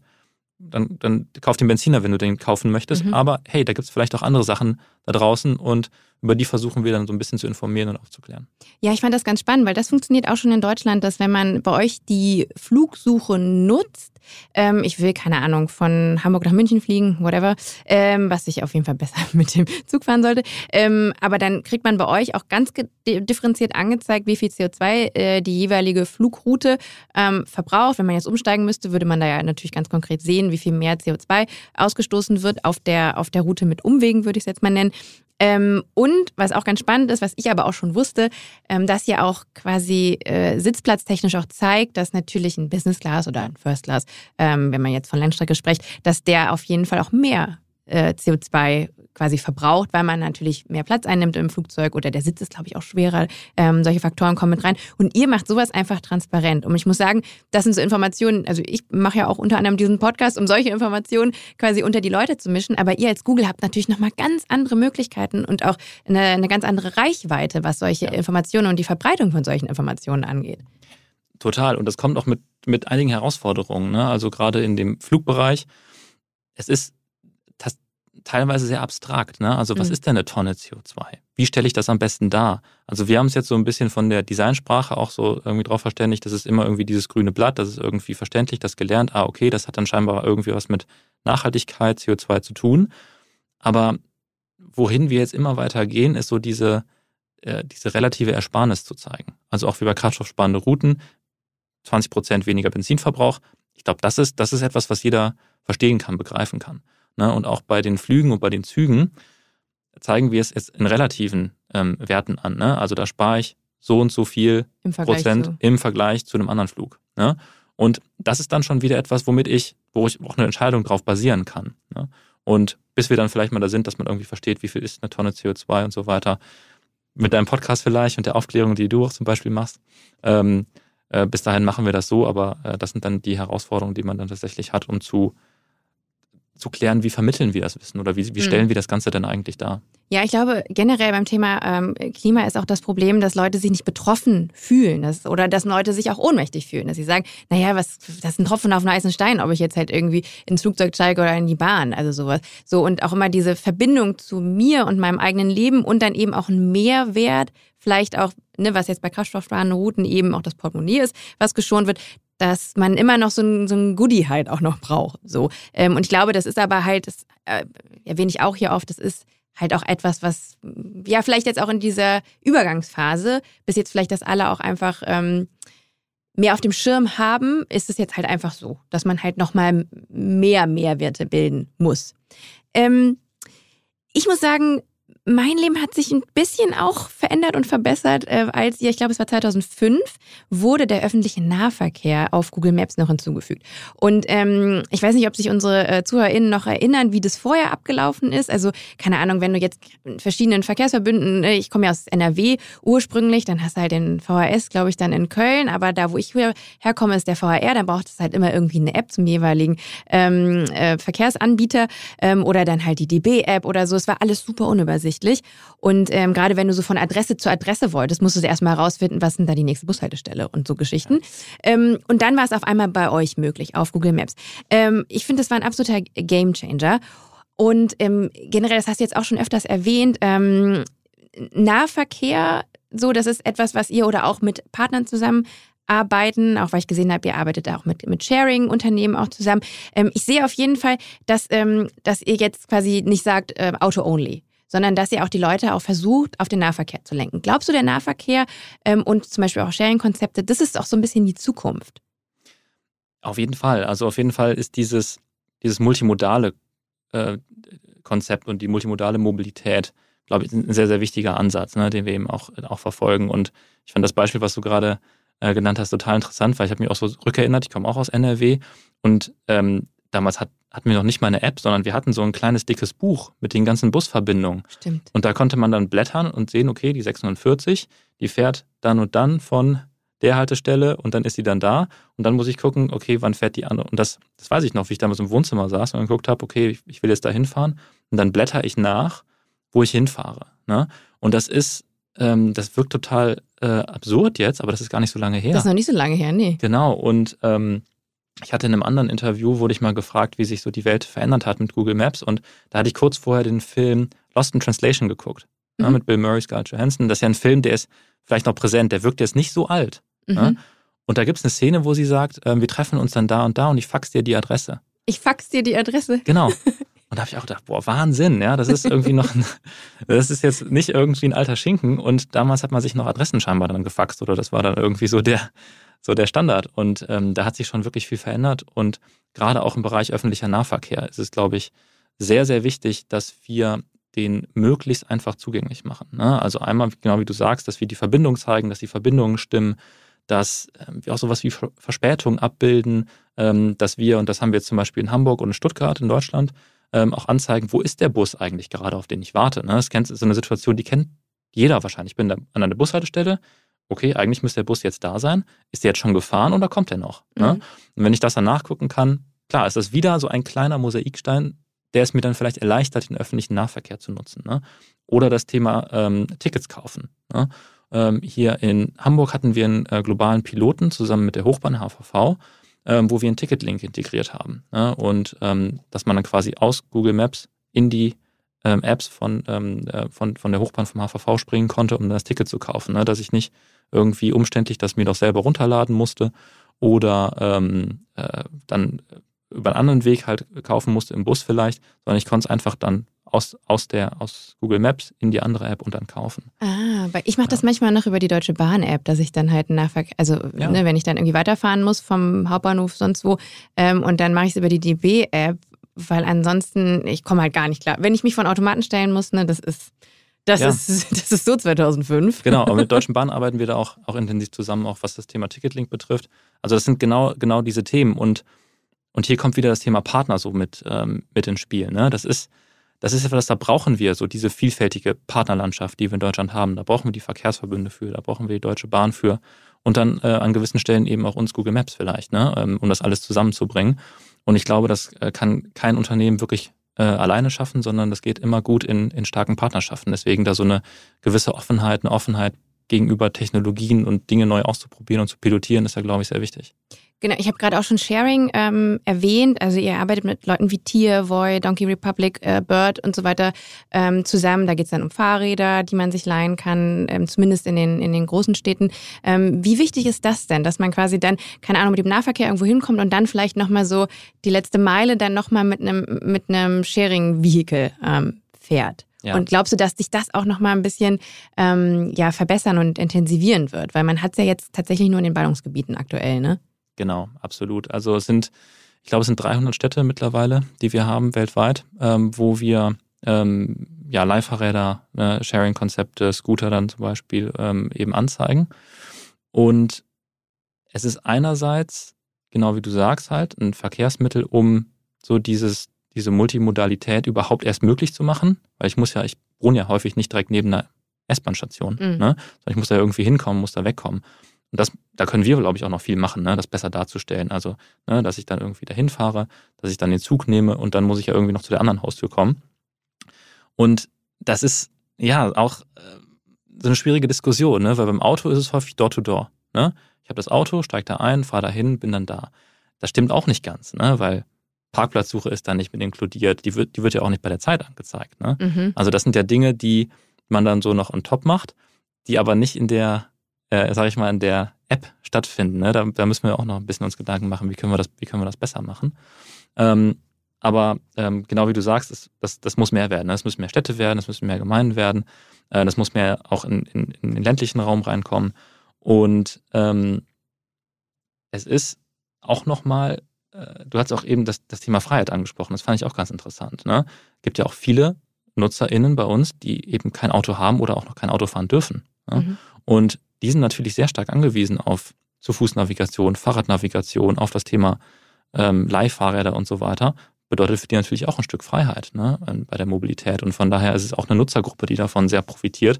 dann, dann kauf den Benziner, wenn du den kaufen möchtest. Mhm. Aber hey, da gibt es vielleicht auch andere Sachen da draußen und über die versuchen wir dann so ein bisschen zu informieren und aufzuklären. Ja, ich fand das ganz spannend, weil das funktioniert auch schon in Deutschland, dass wenn man bei euch die Flugsuche nutzt, ähm, ich will, keine Ahnung, von Hamburg nach München fliegen, whatever, ähm, was ich auf jeden Fall besser mit dem Zug fahren sollte. Ähm, aber dann kriegt man bei euch auch ganz differenziert angezeigt, wie viel CO2 äh, die jeweilige Flugroute ähm, verbraucht. Wenn man jetzt umsteigen müsste, würde man da ja natürlich ganz konkret sehen, wie viel mehr CO2 ausgestoßen wird auf der, auf der Route mit Umwegen, würde ich es jetzt mal nennen. Ähm, und was auch ganz spannend ist, was ich aber auch schon wusste, ähm, dass ja auch quasi äh, sitzplatztechnisch auch zeigt, dass natürlich ein Business Class oder ein First Class, ähm, wenn man jetzt von Landstrecke spricht, dass der auf jeden Fall auch mehr äh, CO2 quasi verbraucht, weil man natürlich mehr Platz einnimmt im Flugzeug oder der Sitz ist, glaube ich, auch schwerer. Ähm, solche Faktoren kommen mit rein. Und ihr macht sowas einfach transparent. Und ich muss sagen, das sind so Informationen, also ich mache ja auch unter anderem diesen Podcast, um solche Informationen quasi unter die Leute zu mischen. Aber ihr als Google habt natürlich nochmal ganz andere Möglichkeiten und auch eine, eine ganz andere Reichweite, was solche Informationen und die Verbreitung von solchen Informationen angeht. Total. Und das kommt auch mit, mit einigen Herausforderungen. Ne? Also gerade in dem Flugbereich. Es ist teilweise sehr abstrakt. Ne? Also was Mhm. ist denn eine Tonne CO2? Wie stelle ich das am besten dar? Also wir haben es jetzt so ein bisschen von der Designsprache auch so irgendwie drauf verständigt, das ist immer irgendwie dieses grüne Blatt, das ist irgendwie verständlich, das gelernt, ah okay, das hat dann scheinbar irgendwie was mit Nachhaltigkeit, CO2 zu tun. Aber wohin wir jetzt immer weiter gehen, ist so diese, äh, diese relative Ersparnis zu zeigen. Also auch wie bei kraftstoffsparende Routen, 20 Prozent weniger Benzinverbrauch. Ich glaube, das ist, das ist etwas, was jeder verstehen kann, begreifen kann. Ne? Und auch bei den Flügen und bei den Zügen zeigen wir es jetzt in relativen ähm, Werten an. Ne? Also da spare ich so und so viel Im Prozent zu. im Vergleich zu einem anderen Flug. Ne? Und das ist dann schon wieder etwas, womit ich, wo ich auch eine Entscheidung drauf basieren kann. Ne? Und bis wir dann vielleicht mal da sind, dass man irgendwie versteht, wie viel ist eine Tonne CO2 und so weiter, mit deinem Podcast vielleicht und der Aufklärung, die du auch zum Beispiel machst, ähm, äh, bis dahin machen wir das so, aber äh, das sind dann die Herausforderungen, die man dann tatsächlich hat, um zu, zu klären, wie vermitteln wir das Wissen oder wie, wie Mhm. stellen wir das Ganze denn eigentlich dar? Ja, ich glaube, generell beim Thema ähm, Klima ist auch das Problem, dass Leute sich nicht betroffen fühlen dass, oder dass Leute sich auch ohnmächtig fühlen. Dass sie sagen, naja, was, das ist ein Tropfen auf einen heißen Stein, ob ich jetzt halt irgendwie ins Flugzeug steige oder in die Bahn, also sowas. So und auch immer diese Verbindung zu mir und meinem eigenen Leben und dann eben auch ein Mehrwert, vielleicht auch, ne, was jetzt bei kraftstoffsparenden Routen eben auch das Portemonnaie ist, was geschont wird, dass man immer noch so ein, so ein Goodie halt auch noch braucht. So. Ähm, und ich glaube, das ist aber halt, das äh, erwähne ich auch hier oft, das ist halt auch etwas, was mm, ja vielleicht jetzt auch in dieser Übergangsphase, bis jetzt vielleicht das alle auch einfach ähm, mehr auf dem Schirm haben, ist es jetzt halt einfach so, dass man halt nochmal mehr Mehrwerte bilden muss. Ähm, ich muss sagen, mein Leben hat sich ein bisschen auch verändert und verbessert, äh, als, ja, ich glaube, es war 2005, wurde der öffentliche Nahverkehr auf Google Maps noch hinzugefügt. Und ähm, ich weiß nicht, ob sich unsere äh, ZuhörerInnen noch erinnern, wie das vorher abgelaufen ist. Also, keine Ahnung, wenn du jetzt in verschiedenen Verkehrsverbünden, äh, ich komme ja aus NRW ursprünglich, dann hast du halt den VHS, glaube ich, dann in Köln, aber da, wo ich her- herkomme, ist der VHR, dann braucht es halt immer irgendwie eine App zum jeweiligen ähm, äh, Verkehrsanbieter ähm, oder dann halt die DB-App oder so. Es war alles super unübersichtlich. Und ähm, gerade wenn du so von Adresse zu Adresse wolltest, musstest du erstmal herausfinden, was denn da die nächste Bushaltestelle und so Geschichten. Ähm, und dann war es auf einmal bei euch möglich auf Google Maps. Ähm, ich finde, das war ein absoluter Gamechanger. Und ähm, generell, das hast du jetzt auch schon öfters erwähnt, ähm, Nahverkehr, so, das ist etwas, was ihr oder auch mit Partnern zusammen arbeiten, auch weil ich gesehen habe, ihr arbeitet auch mit, mit Sharing-Unternehmen auch zusammen. Ähm, ich sehe auf jeden Fall, dass, ähm, dass ihr jetzt quasi nicht sagt äh, Auto-only, sondern dass ihr auch die Leute auch versucht, auf den Nahverkehr zu lenken. Glaubst du, der Nahverkehr ähm, und zum Beispiel auch Sharing-Konzepte, das ist auch so ein bisschen die Zukunft? Auf jeden Fall. Also auf jeden Fall ist dieses, dieses multimodale äh, Konzept und die multimodale Mobilität, glaube ich, ein sehr, sehr wichtiger Ansatz, ne, den wir eben auch, auch verfolgen. Und ich fand das Beispiel, was du gerade äh, genannt hast, total interessant, weil ich habe mich auch so rückerinnert, ich komme auch aus NRW und ähm, damals hat, hatten wir noch nicht mal eine App, sondern wir hatten so ein kleines dickes Buch mit den ganzen Busverbindungen. Stimmt. Und da konnte man dann blättern und sehen, okay, die 640, die fährt dann und dann von der Haltestelle und dann ist die dann da. Und dann muss ich gucken, okay, wann fährt die andere? Und das, das weiß ich noch, wie ich damals im Wohnzimmer saß und geguckt habe, okay, ich, ich will jetzt da hinfahren. Und dann blätter ich nach, wo ich hinfahre. Ne? Und das ist, ähm, das wirkt total äh, absurd jetzt, aber das ist gar nicht so lange her. Das ist noch nicht so lange her, nee. Genau, und ähm, ich hatte in einem anderen Interview, wurde ich mal gefragt, wie sich so die Welt verändert hat mit Google Maps und da hatte ich kurz vorher den Film Lost in Translation geguckt, ne, Mhm. mit Bill Murray, Scarlett Johansson. Das ist ja ein Film, der ist vielleicht noch präsent, der wirkt jetzt nicht so alt. Mhm. Ja? Und da gibt es eine Szene, wo sie sagt, ähm, wir treffen uns dann da und da und ich fax dir die Adresse. Ich fax dir die Adresse. Genau. Und da habe ich auch gedacht, boah, Wahnsinn, ja, das ist irgendwie noch, ein, das ist jetzt nicht irgendwie ein alter Schinken. Und damals hat man sich noch Adressen scheinbar dann gefaxt oder das war dann irgendwie so der, so der Standard. Und ähm, da hat sich schon wirklich viel verändert. Und gerade auch im Bereich öffentlicher Nahverkehr ist es, glaube ich, sehr, sehr wichtig, dass wir den möglichst einfach zugänglich machen. Ne? Also einmal, genau wie du sagst, dass wir die Verbindung zeigen, dass die Verbindungen stimmen, dass ähm, wir auch sowas wie Ver- Verspätung abbilden, ähm, dass wir, und das haben wir jetzt zum Beispiel in Hamburg und in Stuttgart in Deutschland, ähm, auch anzeigen, wo ist der Bus eigentlich gerade, auf den ich warte. Ne? Das ist so eine Situation, die kennt jeder wahrscheinlich. Ich bin da an einer Bushaltestelle, okay, eigentlich müsste der Bus jetzt da sein. Ist der jetzt schon gefahren oder kommt der noch? Ne? Mhm. Und wenn ich das dann nachgucken kann, klar, ist das wieder so ein kleiner Mosaikstein, der es mir dann vielleicht erleichtert, den öffentlichen Nahverkehr zu nutzen. Ne? Oder das Thema ähm, Tickets kaufen. Ne? Ähm, hier in Hamburg hatten wir einen äh, globalen Piloten zusammen mit der Hochbahn HVV, ähm, wo wir einen Ticketlink integriert haben. Ne? Und ähm, dass man dann quasi aus Google Maps in die ähm, Apps von, ähm, äh, von, von der Hochbahn vom HVV springen konnte, um das Ticket zu kaufen. Ne? Dass ich nicht irgendwie umständlich das mir doch selber runterladen musste oder ähm, äh, dann über einen anderen Weg halt kaufen musste, im Bus vielleicht, sondern ich konnte es einfach dann aus, aus, der, aus Google Maps in die andere App und dann kaufen. Ah, weil ich mache das manchmal noch über die Deutsche Bahn-App, dass ich dann halt Nahverkehr, also ja. ne, wenn ich dann irgendwie weiterfahren muss vom Hauptbahnhof sonst wo ähm, und dann mache ich es über die DB-App, weil ansonsten, ich komme halt gar nicht klar. Wenn ich mich von Automaten stellen muss, ne, das ist, das, ja. ist, das ist so 2005. Genau, aber mit Deutschen Bahn arbeiten wir da auch, auch intensiv zusammen, auch was das Thema Ticketlink betrifft. Also das sind genau, genau diese Themen und, und hier kommt wieder das Thema Partner so mit, ähm, mit ins Spiel. Ne? Das ist, das ist etwas, da brauchen wir so diese vielfältige Partnerlandschaft, die wir in Deutschland haben. Da brauchen wir die Verkehrsverbünde für, da brauchen wir die Deutsche Bahn für und dann äh, an gewissen Stellen eben auch uns Google Maps vielleicht, ne? Ähm, um das alles zusammenzubringen. Und ich glaube, das äh, kann kein Unternehmen wirklich äh, alleine schaffen, sondern das geht immer gut in, in starken Partnerschaften. Deswegen da so eine gewisse Offenheit, eine Offenheit gegenüber Technologien und Dinge neu auszuprobieren und zu pilotieren, ist da, glaube ich, sehr wichtig. Genau, ich habe gerade auch schon Sharing ähm, erwähnt. Also ihr arbeitet mit Leuten wie Tier, Voy, Donkey Republic, äh, Bird und so weiter ähm, zusammen. Da geht es dann um Fahrräder, die man sich leihen kann, ähm, zumindest in den, in den großen Städten. Ähm, wie wichtig ist das denn, dass man quasi dann, keine Ahnung, mit dem Nahverkehr irgendwo hinkommt und dann vielleicht nochmal so die letzte Meile dann nochmal mit einem mit einem Sharing-Vehikel ähm, fährt? Ja. Und glaubst du, dass sich das auch nochmal ein bisschen ähm, ja, verbessern und intensivieren wird? Weil man hat es ja jetzt tatsächlich nur in den Ballungsgebieten aktuell, ne? Genau, absolut. Also es sind, ich glaube, es sind 300 Städte mittlerweile, die wir haben weltweit, ähm, wo wir ähm, ja Leihfahrräder, ne, Sharing-Konzepte, Scooter dann zum Beispiel ähm, eben anzeigen. Und es ist einerseits, genau wie du sagst, halt ein Verkehrsmittel, um so dieses, diese Multimodalität überhaupt erst möglich zu machen, weil ich muss ja, ich wohne ja häufig nicht direkt neben einer S-Bahn-Station, mhm. ne? sondern ich muss da irgendwie hinkommen, muss da wegkommen. Und das, da können wir, glaube ich, auch noch viel machen, ne, das besser darzustellen. Also, ne, dass ich dann irgendwie dahin fahre, dass ich dann den Zug nehme und dann muss ich ja irgendwie noch zu der anderen Haustür kommen. Und das ist ja auch äh, so eine schwierige Diskussion, ne? weil beim Auto ist es häufig Door-to-Door. Ne? Ich habe das Auto, steige da ein, fahre dahin, bin dann da. Das stimmt auch nicht ganz, ne? weil Parkplatzsuche ist da nicht mit inkludiert. Die wird, die wird ja auch nicht bei der Zeit angezeigt. Ne? Mhm. Also das sind ja Dinge, die man dann so noch on top macht, die aber nicht in der äh, sage ich mal, in der App stattfinden. Ne? Da, da, müssen wir auch noch ein bisschen uns Gedanken machen, wie können wir das, wie können wir das besser machen. Ähm, aber ähm, genau wie du sagst, das, das, das muss mehr werden. Ne? Es müssen mehr Städte werden, es müssen mehr Gemeinden werden, äh, das muss mehr auch in, in, in, den ländlichen Raum reinkommen. Und ähm, es ist auch nochmal, du hast auch eben das, das Thema Freiheit angesprochen, das fand ich auch ganz interessant. Ne? gibt ja auch viele NutzerInnen bei uns, die eben kein Auto haben oder auch noch kein Auto fahren dürfen. Ne? Mhm. Und die sind natürlich sehr stark angewiesen auf Zu-Fuß-Navigation, Fahrradnavigation, auf das Thema ähm, Leihfahrräder und so weiter. Bedeutet für die natürlich auch ein Stück Freiheit ne, bei der Mobilität. Und von daher ist es auch eine Nutzergruppe, die davon sehr profitiert,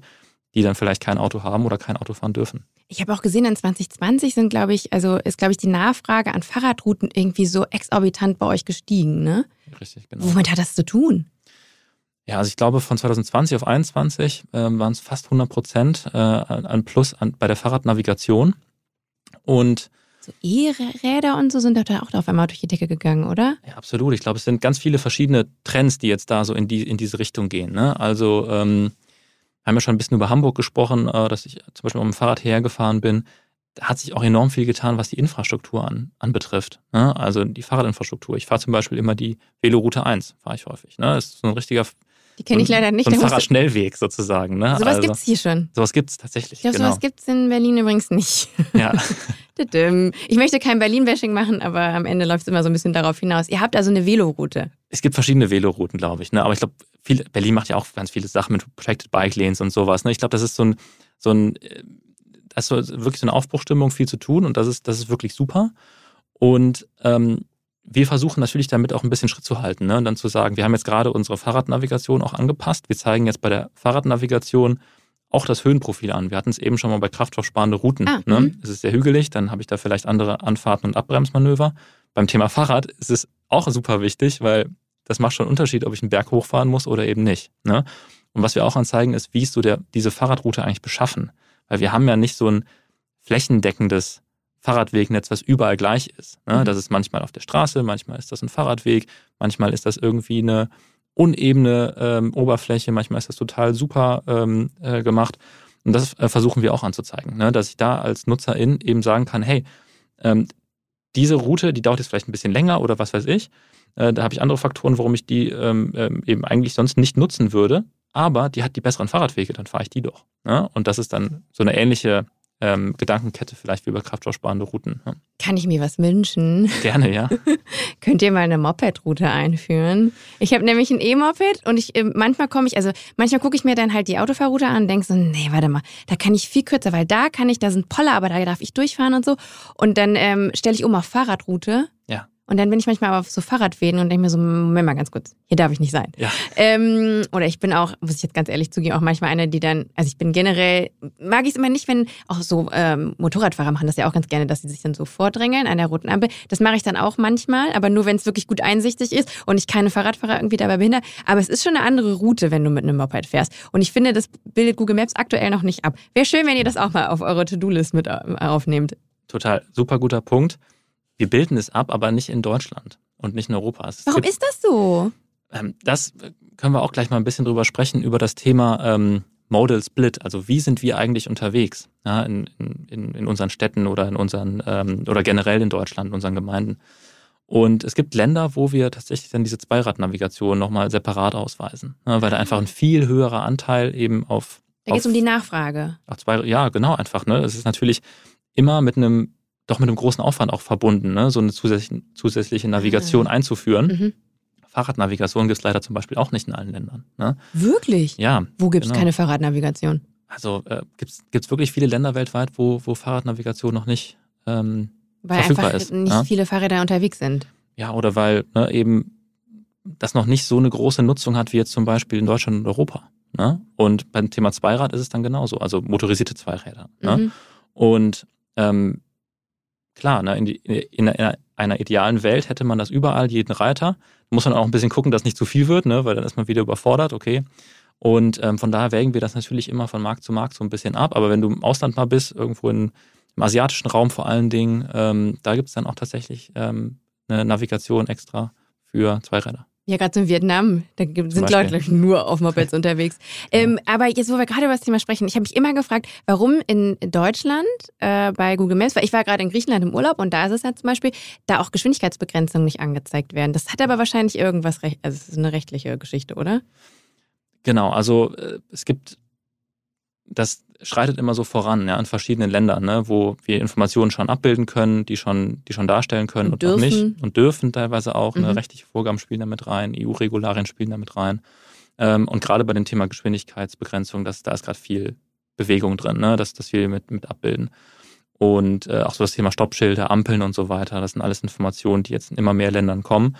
die dann vielleicht kein Auto haben oder kein Auto fahren dürfen. Ich habe auch gesehen, in 2020 sind, glaube ich, also ist, glaube ich, die Nachfrage an Fahrradrouten irgendwie so exorbitant bei euch gestiegen, ne? Richtig, genau. Womit hat das zu tun? Ja, also ich glaube, von 2020 auf 2021 äh, waren es fast 100 Prozent äh, an Plus an, bei der Fahrradnavigation. Und so E-Räder und so sind da auch auf einmal durch die Decke gegangen, oder? Ja, absolut. Ich glaube, es sind ganz viele verschiedene Trends, die jetzt da so in, die, in diese Richtung gehen. Ne? Also ähm, haben ja schon ein bisschen über Hamburg gesprochen, äh, dass ich zum Beispiel mit dem Fahrrad hergefahren bin. Da hat sich auch enorm viel getan, was die Infrastruktur an, anbetrifft. Ne? Also die Fahrradinfrastruktur. Ich fahre zum Beispiel immer die Veloroute 1, fahre ich häufig. Ne? Das ist so ein richtiger die kenne ich leider nicht. So ein Fahrradschnellweg sozusagen. Ne? Sowas also, gibt es hier schon. Sowas gibt es tatsächlich. Ich glaube, genau. sowas gibt es in Berlin übrigens nicht. Ja. ich möchte kein Berlin-Bashing machen, aber am Ende läuft es immer so ein bisschen darauf hinaus. Ihr habt also eine Veloroute. Es gibt verschiedene Velorouten, glaube ich. Ne? Aber ich glaube, Berlin macht ja auch ganz viele Sachen mit Protected Bike Lanes und sowas. Ne? Ich glaube, das ist so ein, so ein, äh, das ist wirklich so eine Aufbruchstimmung, viel zu tun und das ist, das ist wirklich super. Und ähm, wir versuchen natürlich damit auch ein bisschen Schritt zu halten ne? und dann zu sagen, wir haben jetzt gerade unsere Fahrradnavigation auch angepasst. Wir zeigen jetzt bei der Fahrradnavigation auch das Höhenprofil an. Wir hatten es eben schon mal bei kraftstoffsparende Routen. Ah, ne? Mhm. Es ist sehr hügelig, dann habe ich da vielleicht andere Anfahrten und Abbremsmanöver. Beim Thema Fahrrad ist es auch super wichtig, weil das macht schon einen Unterschied, ob ich einen Berg hochfahren muss oder eben nicht. Ne? Und was wir auch anzeigen, ist, wie ist so der, diese Fahrradroute eigentlich beschaffen? Weil wir haben ja nicht so ein flächendeckendes Fahrradwegnetz, was überall gleich ist. Ne? Mhm. Das ist manchmal auf der Straße, manchmal ist das ein Fahrradweg, manchmal ist das irgendwie eine unebene ähm, Oberfläche, manchmal ist das total super ähm, äh, gemacht. Und das äh, versuchen wir auch anzuzeigen, ne? dass ich da als Nutzerin eben sagen kann, hey, ähm, diese Route, die dauert jetzt vielleicht ein bisschen länger oder was weiß ich. Äh, da habe ich andere Faktoren, warum ich die ähm, ähm, eben eigentlich sonst nicht nutzen würde. Aber die hat die besseren Fahrradwege, dann fahre ich die doch. Ne? Und das ist dann so eine ähnliche ähm, Gedankenkette vielleicht wie über kraftstoffsparende Routen. Ja. Kann ich mir was wünschen? Gerne, ja. Könnt ihr mal eine Moped-Route einführen? Ich habe nämlich ein E-Moped und ich äh, manchmal komme ich, also manchmal gucke ich mir dann halt die Autofahrroute an und denke so, nee, warte mal, da kann ich viel kürzer, weil da kann ich, da sind Poller, aber da darf ich durchfahren und so. Und dann ähm, stelle ich um auf Fahrradroute. Und dann bin ich manchmal auf so Fahrradfäden und denke mir so, Moment mal ganz kurz, hier darf ich nicht sein. Ja. Ähm, oder ich bin auch, muss ich jetzt ganz ehrlich zugeben, auch manchmal eine, die dann, also ich bin generell, mag ich es immer nicht, wenn auch so ähm, Motorradfahrer machen das ja auch ganz gerne, dass sie sich dann so vordrängeln an der roten Ampel. Das mache ich dann auch manchmal, aber nur, wenn es wirklich gut einsichtig ist und ich keine Fahrradfahrer irgendwie dabei behindere. Aber es ist schon eine andere Route, wenn du mit einem Moped fährst. Und ich finde, das bildet Google Maps aktuell noch nicht ab. Wäre schön, wenn ihr das auch mal auf eure To-Do-List mit äh, aufnehmt. Total, super guter Punkt. Wir bilden es ab, aber nicht in Deutschland und nicht in Europa. Es Warum gibt- ist das so? Ähm, das können wir auch gleich mal ein bisschen drüber sprechen, über das Thema ähm, Modal Split. Also wie sind wir eigentlich unterwegs ja, in, in, in unseren Städten oder in unseren ähm, oder generell in Deutschland, in unseren Gemeinden. Und es gibt Länder, wo wir tatsächlich dann diese Zweiradnavigation nochmal separat ausweisen, ne, weil da einfach ein viel höherer Anteil eben auf, Da geht es um die Nachfrage. Ach, zwei, ja, genau, einfach. Ne? Es ist natürlich immer mit einem, doch mit einem großen Aufwand auch verbunden, ne? so eine zusätzliche, zusätzliche Navigation Ah. einzuführen. Mhm. Fahrradnavigation gibt es leider zum Beispiel auch nicht in allen Ländern. Ne? Wirklich? Ja, Wo gibt es genau. keine Fahrradnavigation? also äh, gibt es wirklich viele Länder weltweit, wo, wo Fahrradnavigation noch nicht, ähm, Weil Verfügbar einfach ist, nicht ja. viele Fahrräder unterwegs sind. ja, oder weil ne, eben das noch nicht so eine große Nutzung hat wie jetzt zum Beispiel in Deutschland und Europa. Ne? Und beim Thema Zweirad ist es dann genauso, also motorisierte Zweiräder. Ne? Mhm. Und ähm, klar, ne, in, die, in, einer, einer idealen Welt hätte man das überall, jeden Reiter. Muss man auch ein bisschen gucken, dass nicht zu viel wird, ne, weil dann ist man wieder überfordert, okay. Und ähm, von daher wägen wir das natürlich immer von Markt zu Markt so ein bisschen ab. Aber wenn du im Ausland mal bist, irgendwo in, im asiatischen Raum vor allen Dingen, ähm, da gibt es dann auch tatsächlich ähm, eine Navigation extra für Zweiräder. Ja, gerade in Vietnam, da sind. Leute glaub ich, nur auf Mopeds unterwegs. Ähm, aber jetzt, wo wir gerade über das Thema sprechen, ich habe mich immer gefragt, warum in Deutschland äh, bei Google Maps, weil ich war gerade in Griechenland im Urlaub und da ist es ja zum Beispiel, da auch Geschwindigkeitsbegrenzungen nicht angezeigt werden. Das hat aber wahrscheinlich irgendwas, recht, also es ist eine rechtliche Geschichte, oder? Genau, also äh, es gibt, das schreitet immer so voran, ja, in verschiedenen Ländern, ne, wo wir Informationen schon abbilden können, die schon, die schon darstellen können Und und, auch nicht und dürfen teilweise auch. Mhm. Ne, rechtliche Vorgaben spielen damit rein, EU-Regularien spielen damit rein. Ähm, und gerade bei dem Thema Geschwindigkeitsbegrenzung, das, da ist gerade viel Bewegung drin, ne, das, das wir mit, mit abbilden. Und äh, auch so das Thema Stoppschilder, Ampeln und so weiter, das sind alles Informationen, die jetzt in immer mehr Ländern kommen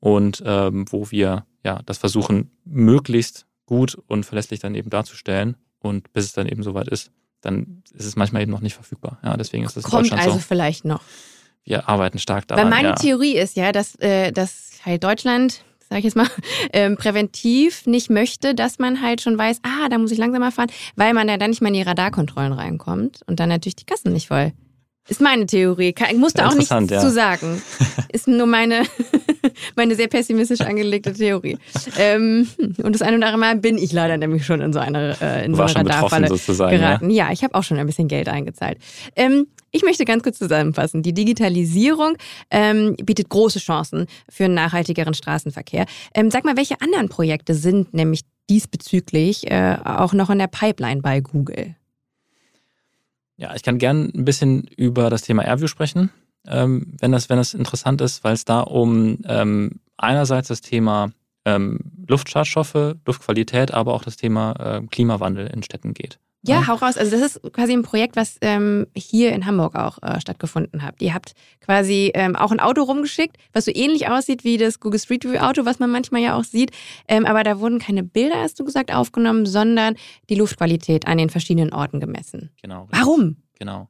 und ähm, wo wir ja das versuchen, möglichst gut und verlässlich dann eben darzustellen. Und bis es dann eben soweit ist, dann ist es manchmal eben noch nicht verfügbar. Ja, deswegen ist in Kommt Deutschland also so. vielleicht noch. Wir arbeiten stark daran. Weil meine ja. Theorie ist ja, dass, äh, dass halt Deutschland, sage ich jetzt mal, ähm, präventiv nicht möchte, dass man halt schon weiß, ah, da muss ich langsamer fahren, weil man ja dann nicht mehr in die Radarkontrollen reinkommt und dann natürlich die Kassen nicht voll. Ist meine Theorie. Ich musste Ja, auch nichts ja. zu sagen. Ist nur meine, meine sehr pessimistisch angelegte Theorie. Ähm, und das eine oder andere Mal bin ich leider nämlich schon in so eine, äh, in so War eine schon betroffen Radarfalle sozusagen. Ja. geraten. Ja, ich habe auch schon ein bisschen Geld eingezahlt. Ähm, ich möchte ganz kurz zusammenfassen. Die Digitalisierung ähm, bietet große Chancen für einen nachhaltigeren Straßenverkehr. Ähm, sag mal, welche anderen Projekte sind nämlich diesbezüglich äh, auch noch in der Pipeline bei Google? Ja, ich kann gern ein bisschen über das Thema Airview sprechen, ähm, wenn, das, wenn das interessant ist, weil es da um ähm, einerseits das Thema ähm, Luftschadstoffe, Luftqualität, aber auch das Thema äh, Klimawandel in Städten geht. Ja, hau raus. Also das ist quasi ein Projekt, was ähm, hier in Hamburg auch äh, stattgefunden hat. Ihr habt quasi ähm, auch ein Auto rumgeschickt, was so ähnlich aussieht wie das Google Street View Auto, was man manchmal ja auch sieht. Ähm, aber da wurden keine Bilder, hast du gesagt, aufgenommen, sondern die Luftqualität an den verschiedenen Orten gemessen. Genau. Warum? Genau.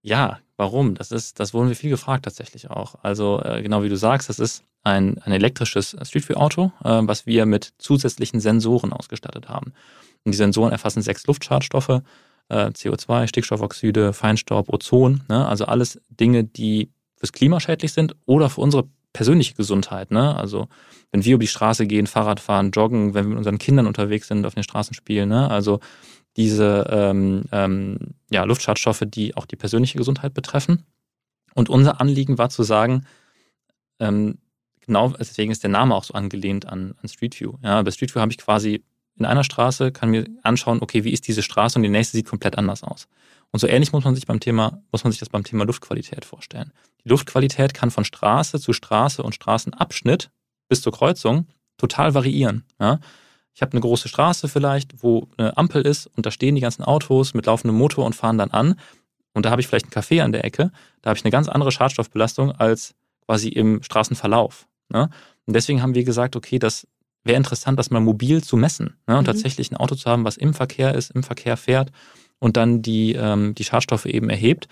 Ja, warum? Das ist, das wurden wir viel gefragt tatsächlich auch. Also äh, genau wie du sagst, das ist ein, ein elektrisches Street View Auto, äh, was wir mit zusätzlichen Sensoren ausgestattet haben. Und die Sensoren erfassen sechs Luftschadstoffe, äh, CO2, Stickstoffoxide, Feinstaub, Ozon, ne? also alles Dinge, die fürs Klima schädlich sind oder für unsere persönliche Gesundheit. Ne? Also wenn wir über die Straße gehen, Fahrrad fahren, joggen, wenn wir mit unseren Kindern unterwegs sind, auf den Straßen spielen. Ne? Also diese ähm, ähm, ja, Luftschadstoffe, die auch die persönliche Gesundheit betreffen. Und unser Anliegen war zu sagen, ähm, genau, deswegen ist der Name auch so angelehnt an, an Street View. Ja, bei Street View habe ich quasi in einer Straße, kann mir anschauen, okay, wie ist diese Straße und die nächste sieht komplett anders aus. Und so ähnlich muss man sich beim Thema, muss man sich das beim Thema Luftqualität vorstellen. Die Luftqualität kann von Straße zu Straße und Straßenabschnitt bis zur Kreuzung total variieren. Ja? Ich habe eine große Straße vielleicht, wo eine Ampel ist und da stehen die ganzen Autos mit laufendem Motor und fahren dann an. Und da habe ich vielleicht einen Café an der Ecke. Da habe ich eine ganz andere Schadstoffbelastung als quasi im Straßenverlauf. Ne? Und deswegen haben wir gesagt, okay, das wäre interessant, das mal mobil zu messen ne? und mhm. tatsächlich ein Auto zu haben, was im Verkehr ist, im Verkehr fährt und dann die, ähm, die Schadstoffe eben erhebt,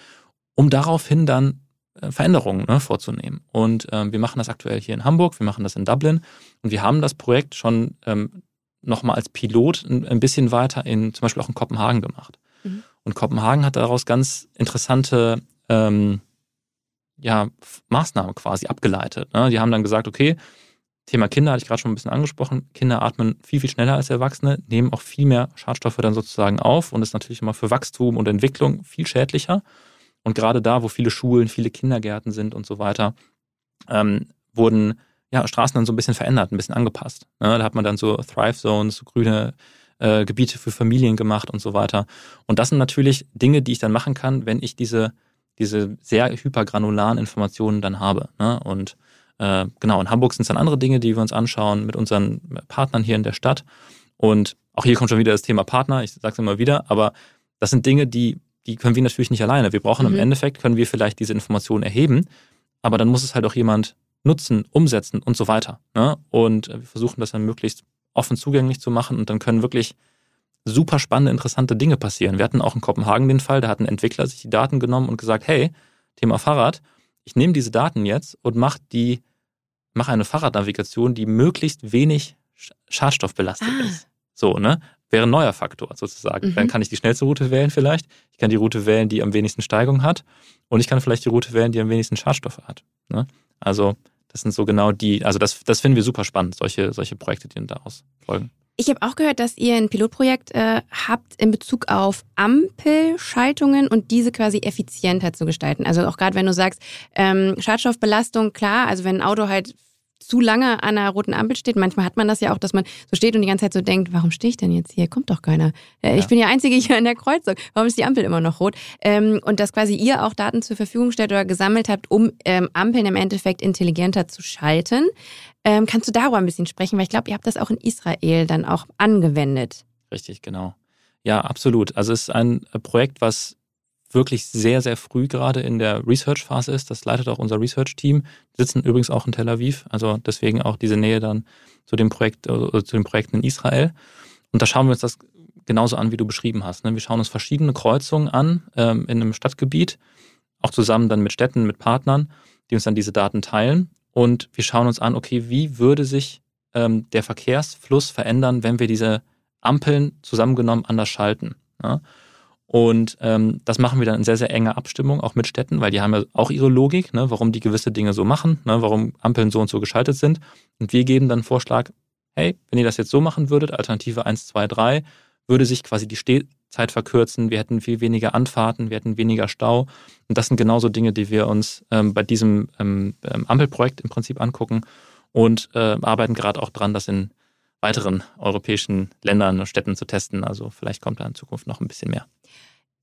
um daraufhin dann äh, Veränderungen ne, vorzunehmen. Und ähm, wir machen das aktuell hier in Hamburg, wir machen das in Dublin und wir haben das Projekt schon ähm, nochmal als Pilot ein, ein, bisschen weiter in zum Beispiel auch in Kopenhagen gemacht. Mhm. Und Kopenhagen hat daraus ganz interessante ähm, ja, Maßnahmen quasi abgeleitet. Ne? Die haben dann gesagt, okay, Thema Kinder hatte ich gerade schon ein bisschen angesprochen. Kinder atmen viel, viel schneller als Erwachsene, nehmen auch viel mehr Schadstoffe dann sozusagen auf und ist natürlich immer für Wachstum und Entwicklung viel schädlicher. Und gerade da, wo viele Schulen, viele Kindergärten sind und so weiter, ähm, wurden ja, Straßen dann so ein bisschen verändert, ein bisschen angepasst. Ne? Da hat man dann so Thrive Zones, so grüne äh, Gebiete für Familien gemacht und so weiter. Und das sind natürlich Dinge, die ich dann machen kann, wenn ich diese, diese sehr hypergranularen Informationen dann habe. Ne? Und äh, genau, in Hamburg sind es dann andere Dinge, die wir uns anschauen mit unseren Partnern hier in der Stadt. Und auch hier kommt schon wieder das Thema Partner, ich sage es immer wieder, aber das sind Dinge, die die können wir natürlich nicht alleine. Wir brauchen mhm. im Endeffekt, können wir vielleicht diese Informationen erheben, aber dann muss es halt auch jemand nutzen, umsetzen und so weiter. Ne? Und wir versuchen das dann möglichst offen zugänglich zu machen und dann können wirklich super spannende, interessante Dinge passieren. Wir hatten auch in Kopenhagen den Fall, da hat ein Entwickler sich die Daten genommen und gesagt, hey, Thema Fahrrad, ich nehme diese Daten jetzt und mache die, mache eine Fahrradnavigation, die möglichst wenig schadstoffbelastet ah. ist. So, ne? wäre ein neuer Faktor sozusagen. Mhm. Dann kann ich die schnellste Route wählen vielleicht. Ich kann die Route wählen, die am wenigsten Steigung hat. Und ich kann vielleicht die Route wählen, die am wenigsten Schadstoffe hat. Ne? Also das sind so genau die, also das, das finden wir super spannend, solche, solche Projekte, die daraus folgen. Ich habe auch gehört, dass ihr ein Pilotprojekt äh, habt in Bezug auf Ampelschaltungen und diese quasi effizienter zu gestalten. Also auch gerade wenn du sagst, ähm, Schadstoffbelastung, klar, also wenn ein Auto halt zu lange an einer roten Ampel steht. Manchmal hat man das ja auch, dass man so steht und die ganze Zeit so denkt, warum stehe ich denn jetzt hier? Kommt doch keiner. Äh, ja. Ich bin ja Einzige hier in der Kreuzung. Warum ist die Ampel immer noch rot? Ähm, und dass quasi ihr auch Daten zur Verfügung stellt oder gesammelt habt, um ähm, Ampeln im Endeffekt intelligenter zu schalten. Ähm, kannst du darüber ein bisschen sprechen? Weil ich glaube, ihr habt das auch in Israel dann auch angewendet. Richtig, genau. Ja, absolut. Also es ist ein Projekt, was wirklich sehr, sehr früh gerade in der Research-Phase ist. Das leitet auch unser Research-Team. Sitzen übrigens auch in Tel Aviv, also deswegen auch diese Nähe dann zu dem Projekt, äh, zu den Projekten in Israel. Und da schauen wir uns das genauso an, wie du beschrieben hast. Ne? Wir schauen uns verschiedene Kreuzungen an ähm, in einem Stadtgebiet, auch zusammen dann mit Städten, mit Partnern, die uns dann diese Daten teilen. Und wir schauen uns an, okay, wie würde sich ähm, der Verkehrsfluss verändern, wenn wir diese Ampeln zusammengenommen anders schalten. Ja? Und ähm, das machen wir dann in sehr, sehr enger Abstimmung, auch mit Städten, weil die haben ja auch ihre Logik, ne, warum die gewisse Dinge so machen, ne, warum Ampeln so und so geschaltet sind. Und wir geben dann einen Vorschlag, hey, wenn ihr das jetzt so machen würdet, Alternative 1, 2, 3, würde sich quasi die Stehzeit verkürzen, wir hätten viel weniger Anfahrten, wir hätten weniger Stau. Und das sind genauso Dinge, die wir uns ähm, bei diesem ähm, ähm Ampelprojekt im Prinzip angucken und äh, arbeiten gerade auch dran, das in weiteren europäischen Ländern und Städten zu testen. Also vielleicht kommt da in Zukunft noch ein bisschen mehr.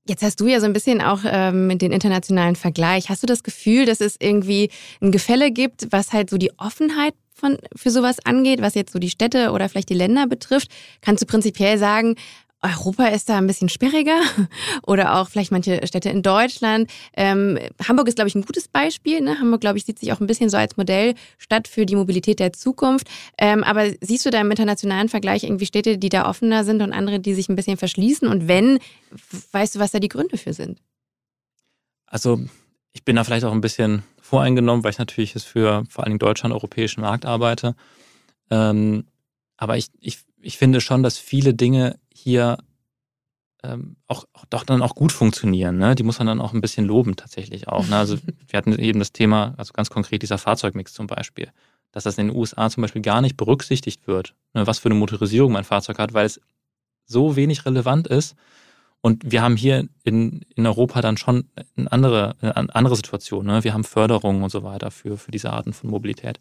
Jetzt hast du ja so ein bisschen auch ähm, den internationalen Vergleich. Hast du das Gefühl, dass es irgendwie ein Gefälle gibt, was halt so die Offenheit von, für sowas angeht, was jetzt so die Städte oder vielleicht die Länder betrifft? Kannst du prinzipiell sagen, Europa ist da ein bisschen sperriger oder auch vielleicht manche Städte in Deutschland. Ähm, Hamburg ist, glaube ich, ein gutes Beispiel. Ne? Hamburg, glaube ich, sieht sich auch ein bisschen so als Modellstadt für die Mobilität der Zukunft. Ähm, aber siehst du da im internationalen Vergleich irgendwie Städte, die da offener sind und andere, die sich ein bisschen verschließen? Und wenn, weißt du, was da die Gründe für sind? Also ich bin da vielleicht auch ein bisschen voreingenommen, weil ich natürlich jetzt für vor allen Dingen Deutschland, europäischen Markt arbeite. Ähm, aber ich, ich, ich finde schon, dass viele Dinge hier ähm, auch, auch doch dann auch gut funktionieren. Ne? Die muss man dann auch ein bisschen loben tatsächlich auch. Ne? Also wir hatten eben das Thema, also ganz konkret dieser Fahrzeugmix zum Beispiel, dass das in den USA zum Beispiel gar nicht berücksichtigt wird, ne? was für eine Motorisierung mein Fahrzeug hat, weil es so wenig relevant ist. Und wir haben hier in, in Europa dann schon eine andere, eine andere Situation. Ne? Wir haben Förderungen und so weiter für, für diese Arten von Mobilität.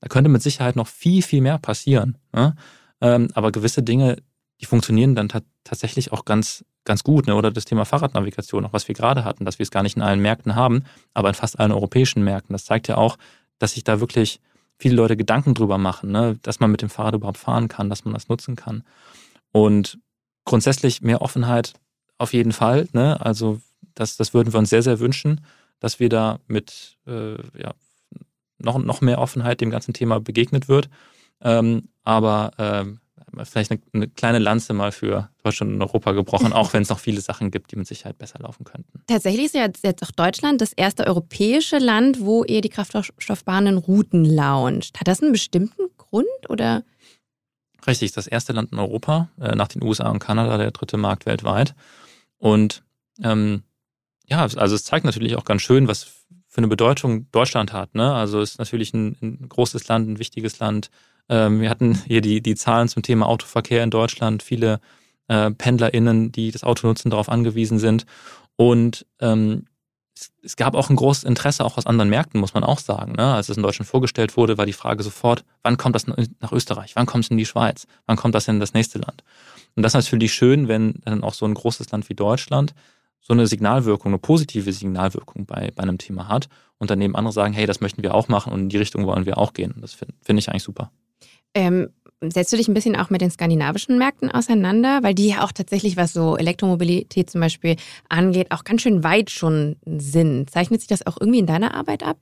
Da könnte mit Sicherheit noch viel, viel mehr passieren. Ne? Ähm, aber gewisse Dinge, die funktionieren dann tatsächlich auch ganz, ganz gut. Ne? Oder das Thema Fahrradnavigation, auch was wir gerade hatten, dass wir es gar nicht in allen Märkten haben, aber in fast allen europäischen Märkten. Das zeigt ja auch, dass sich da wirklich viele Leute Gedanken drüber machen, ne? dass man mit dem Fahrrad überhaupt fahren kann, dass man das nutzen kann. Und grundsätzlich mehr Offenheit auf jeden Fall. Ne? Also das, das würden wir uns sehr, sehr wünschen, dass wir da mit äh, ja, noch, noch mehr Offenheit dem ganzen Thema begegnet wird. Ähm, aber ähm, vielleicht eine, eine, kleine Lanze mal für Deutschland und Europa gebrochen, auch wenn es noch viele Sachen gibt, die mit Sicherheit besser laufen könnten. Tatsächlich ist ja jetzt auch Deutschland das erste europäische Land, wo ihr die Kraftstoffbahnen Routen launcht. Hat das einen bestimmten Grund oder? Richtig, das erste Land in Europa, äh, nach den USA und Kanada, der dritte Markt weltweit. Und ähm, ja, also es zeigt natürlich auch ganz schön, was für eine Bedeutung Deutschland hat. Ne? Also es ist natürlich ein, ein großes Land, ein wichtiges Land, wir hatten hier die, die Zahlen zum Thema Autoverkehr in Deutschland, viele äh, PendlerInnen, die das Auto nutzen, darauf angewiesen sind. Und ähm, es, es, gab auch ein großes Interesse auch aus anderen Märkten, muss man auch sagen. Ne? Als es in Deutschland vorgestellt wurde, war die Frage sofort, wann kommt das nach Österreich? Wann kommt es in die Schweiz? Wann kommt das in das nächste Land? Und das ist natürlich schön, wenn dann auch so ein großes Land wie Deutschland so eine Signalwirkung, eine positive Signalwirkung bei, bei einem Thema hat und daneben andere sagen, hey, das möchten wir auch machen und in die Richtung wollen wir auch gehen. Das finde find ich eigentlich super. Ähm, setzt du dich ein bisschen auch mit den skandinavischen Märkten auseinander? Weil die ja auch tatsächlich, was so Elektromobilität zum Beispiel angeht, auch ganz schön weit schon sind. Zeichnet sich das auch irgendwie in deiner Arbeit ab?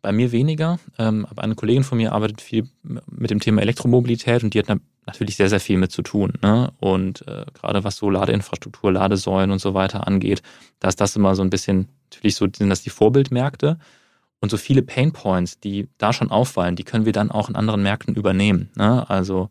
Bei mir weniger, ähm, aber eine Kollegin von mir arbeitet viel mit dem Thema Elektromobilität und die hat natürlich sehr, sehr viel mit zu tun. Ne? Und äh, gerade was so Ladeinfrastruktur, Ladesäulen und so weiter angeht, da ist das immer so ein bisschen, natürlich so sind das die Vorbildmärkte. Und so viele Pain Points, die da schon auffallen, die können wir dann auch in anderen Märkten übernehmen. Ne? Also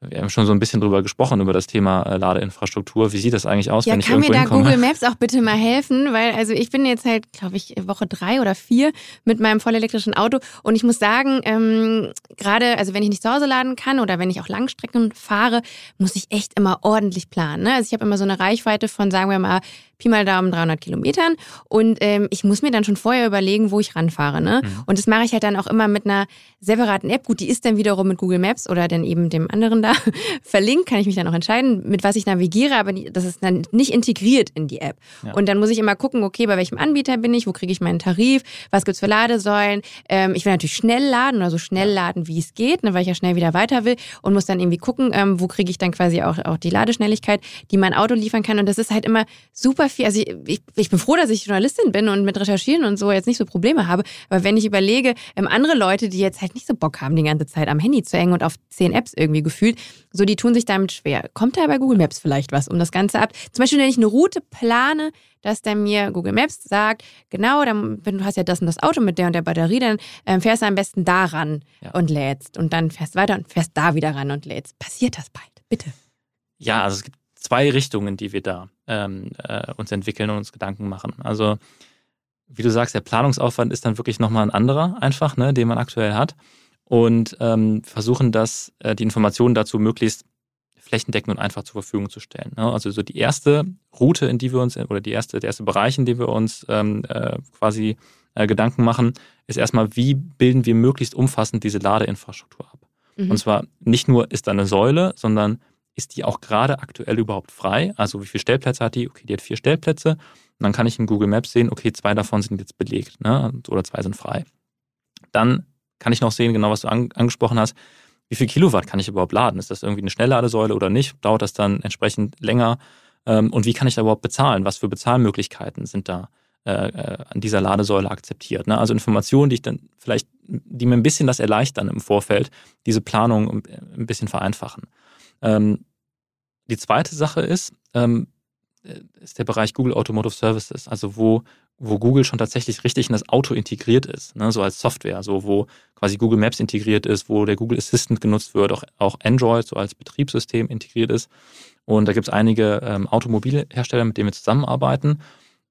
wir haben schon so ein bisschen drüber gesprochen, über das Thema äh, Ladeinfrastruktur. Wie sieht das eigentlich aus, ja, wenn ich irgendwo hinkomme? Kann mir da Google Maps auch bitte mal helfen? Weil also ich bin jetzt halt, glaube ich, Woche drei oder vier mit meinem vollelektrischen Auto und ich muss sagen, ähm, gerade, also wenn ich nicht zu Hause laden kann oder wenn ich auch Langstrecken fahre, muss ich echt immer ordentlich planen. Ne? Also ich habe immer so eine Reichweite von, sagen wir mal, Pi mal Daumen 300 Kilometern und ähm, ich muss mir dann schon vorher überlegen, wo ich ranfahre. Ne? Mhm. Und das mache ich halt dann auch immer mit einer separaten App. Gut, die ist dann wiederum mit Google Maps oder dann eben dem anderen da verlinkt, kann ich mich dann auch entscheiden, mit was ich navigiere, aber das ist dann nicht integriert in die App. Ja. Und dann muss ich immer gucken, okay, bei welchem Anbieter bin ich, wo kriege ich meinen Tarif, was gibt's für Ladesäulen. Ähm, ich will natürlich schnell laden oder so schnell laden, wie es geht, ne, weil ich ja schnell wieder weiter will und muss dann irgendwie gucken, ähm, wo kriege ich dann quasi auch, auch die Ladeschnelligkeit, die mein Auto liefern kann. Und das ist halt immer super viel. Also ich, ich bin froh, dass ich Journalistin bin und mit Recherchieren und so jetzt nicht so Probleme habe. Aber wenn ich überlege, ähm, andere Leute, die jetzt halt nicht so Bock haben, die ganze Zeit am Handy zu hängen und auf zehn Apps irgendwie gefühlt, so die tun sich damit schwer. Kommt da bei Google Maps vielleicht was, um das Ganze ab? Zum Beispiel, wenn ich eine Route plane, dass der mir Google Maps sagt, genau, dann, wenn du hast ja das und das Auto mit der und der Batterie, dann ähm, fährst du am besten da ran ja. und lädst. Und dann fährst weiter und fährst da wieder ran und lädst. Passiert das bald? Bitte. Ja, also es gibt zwei Richtungen, die wir da ähm, äh, uns entwickeln und uns Gedanken machen. Also wie du sagst, der Planungsaufwand ist dann wirklich nochmal ein anderer einfach, ne, den man aktuell hat. Und ähm, versuchen das, äh, die Informationen dazu möglichst flächendeckend und einfach zur Verfügung zu stellen. Ne? Also so die erste Route, in die wir uns, oder die erste, der erste Bereich, in dem wir uns ähm, äh, quasi äh, Gedanken machen, ist erstmal, wie bilden wir möglichst umfassend diese Ladeinfrastruktur ab. Mhm. Und zwar nicht nur ist da eine Säule, sondern ist die auch gerade aktuell überhaupt frei? Also wie viele Stellplätze hat die? Okay, die hat vier Stellplätze. Und dann kann ich in Google Maps sehen, okay, zwei davon sind jetzt belegt ne? oder zwei sind frei. Dann kann ich noch sehen, genau was du an, angesprochen hast, wie viel Kilowatt kann ich überhaupt laden? Ist das irgendwie eine Schnellladesäule oder nicht? Dauert das dann entsprechend länger? Ähm, und wie kann ich da überhaupt bezahlen? Was für Bezahlmöglichkeiten sind da äh, äh, an dieser Ladesäule akzeptiert? Ne? Also Informationen, die ich dann vielleicht, die mir ein bisschen das erleichtern im Vorfeld, diese Planung ein bisschen vereinfachen. Ähm, die zweite Sache ist, ähm, ist der Bereich Google Automotive Services, also wo wo Google schon tatsächlich richtig in das Auto integriert ist, ne, so als Software, so wo quasi Google Maps integriert ist, wo der Google Assistant genutzt wird, auch, auch Android so als Betriebssystem integriert ist. Und da gibt es einige ähm, Automobilhersteller, mit denen wir zusammenarbeiten.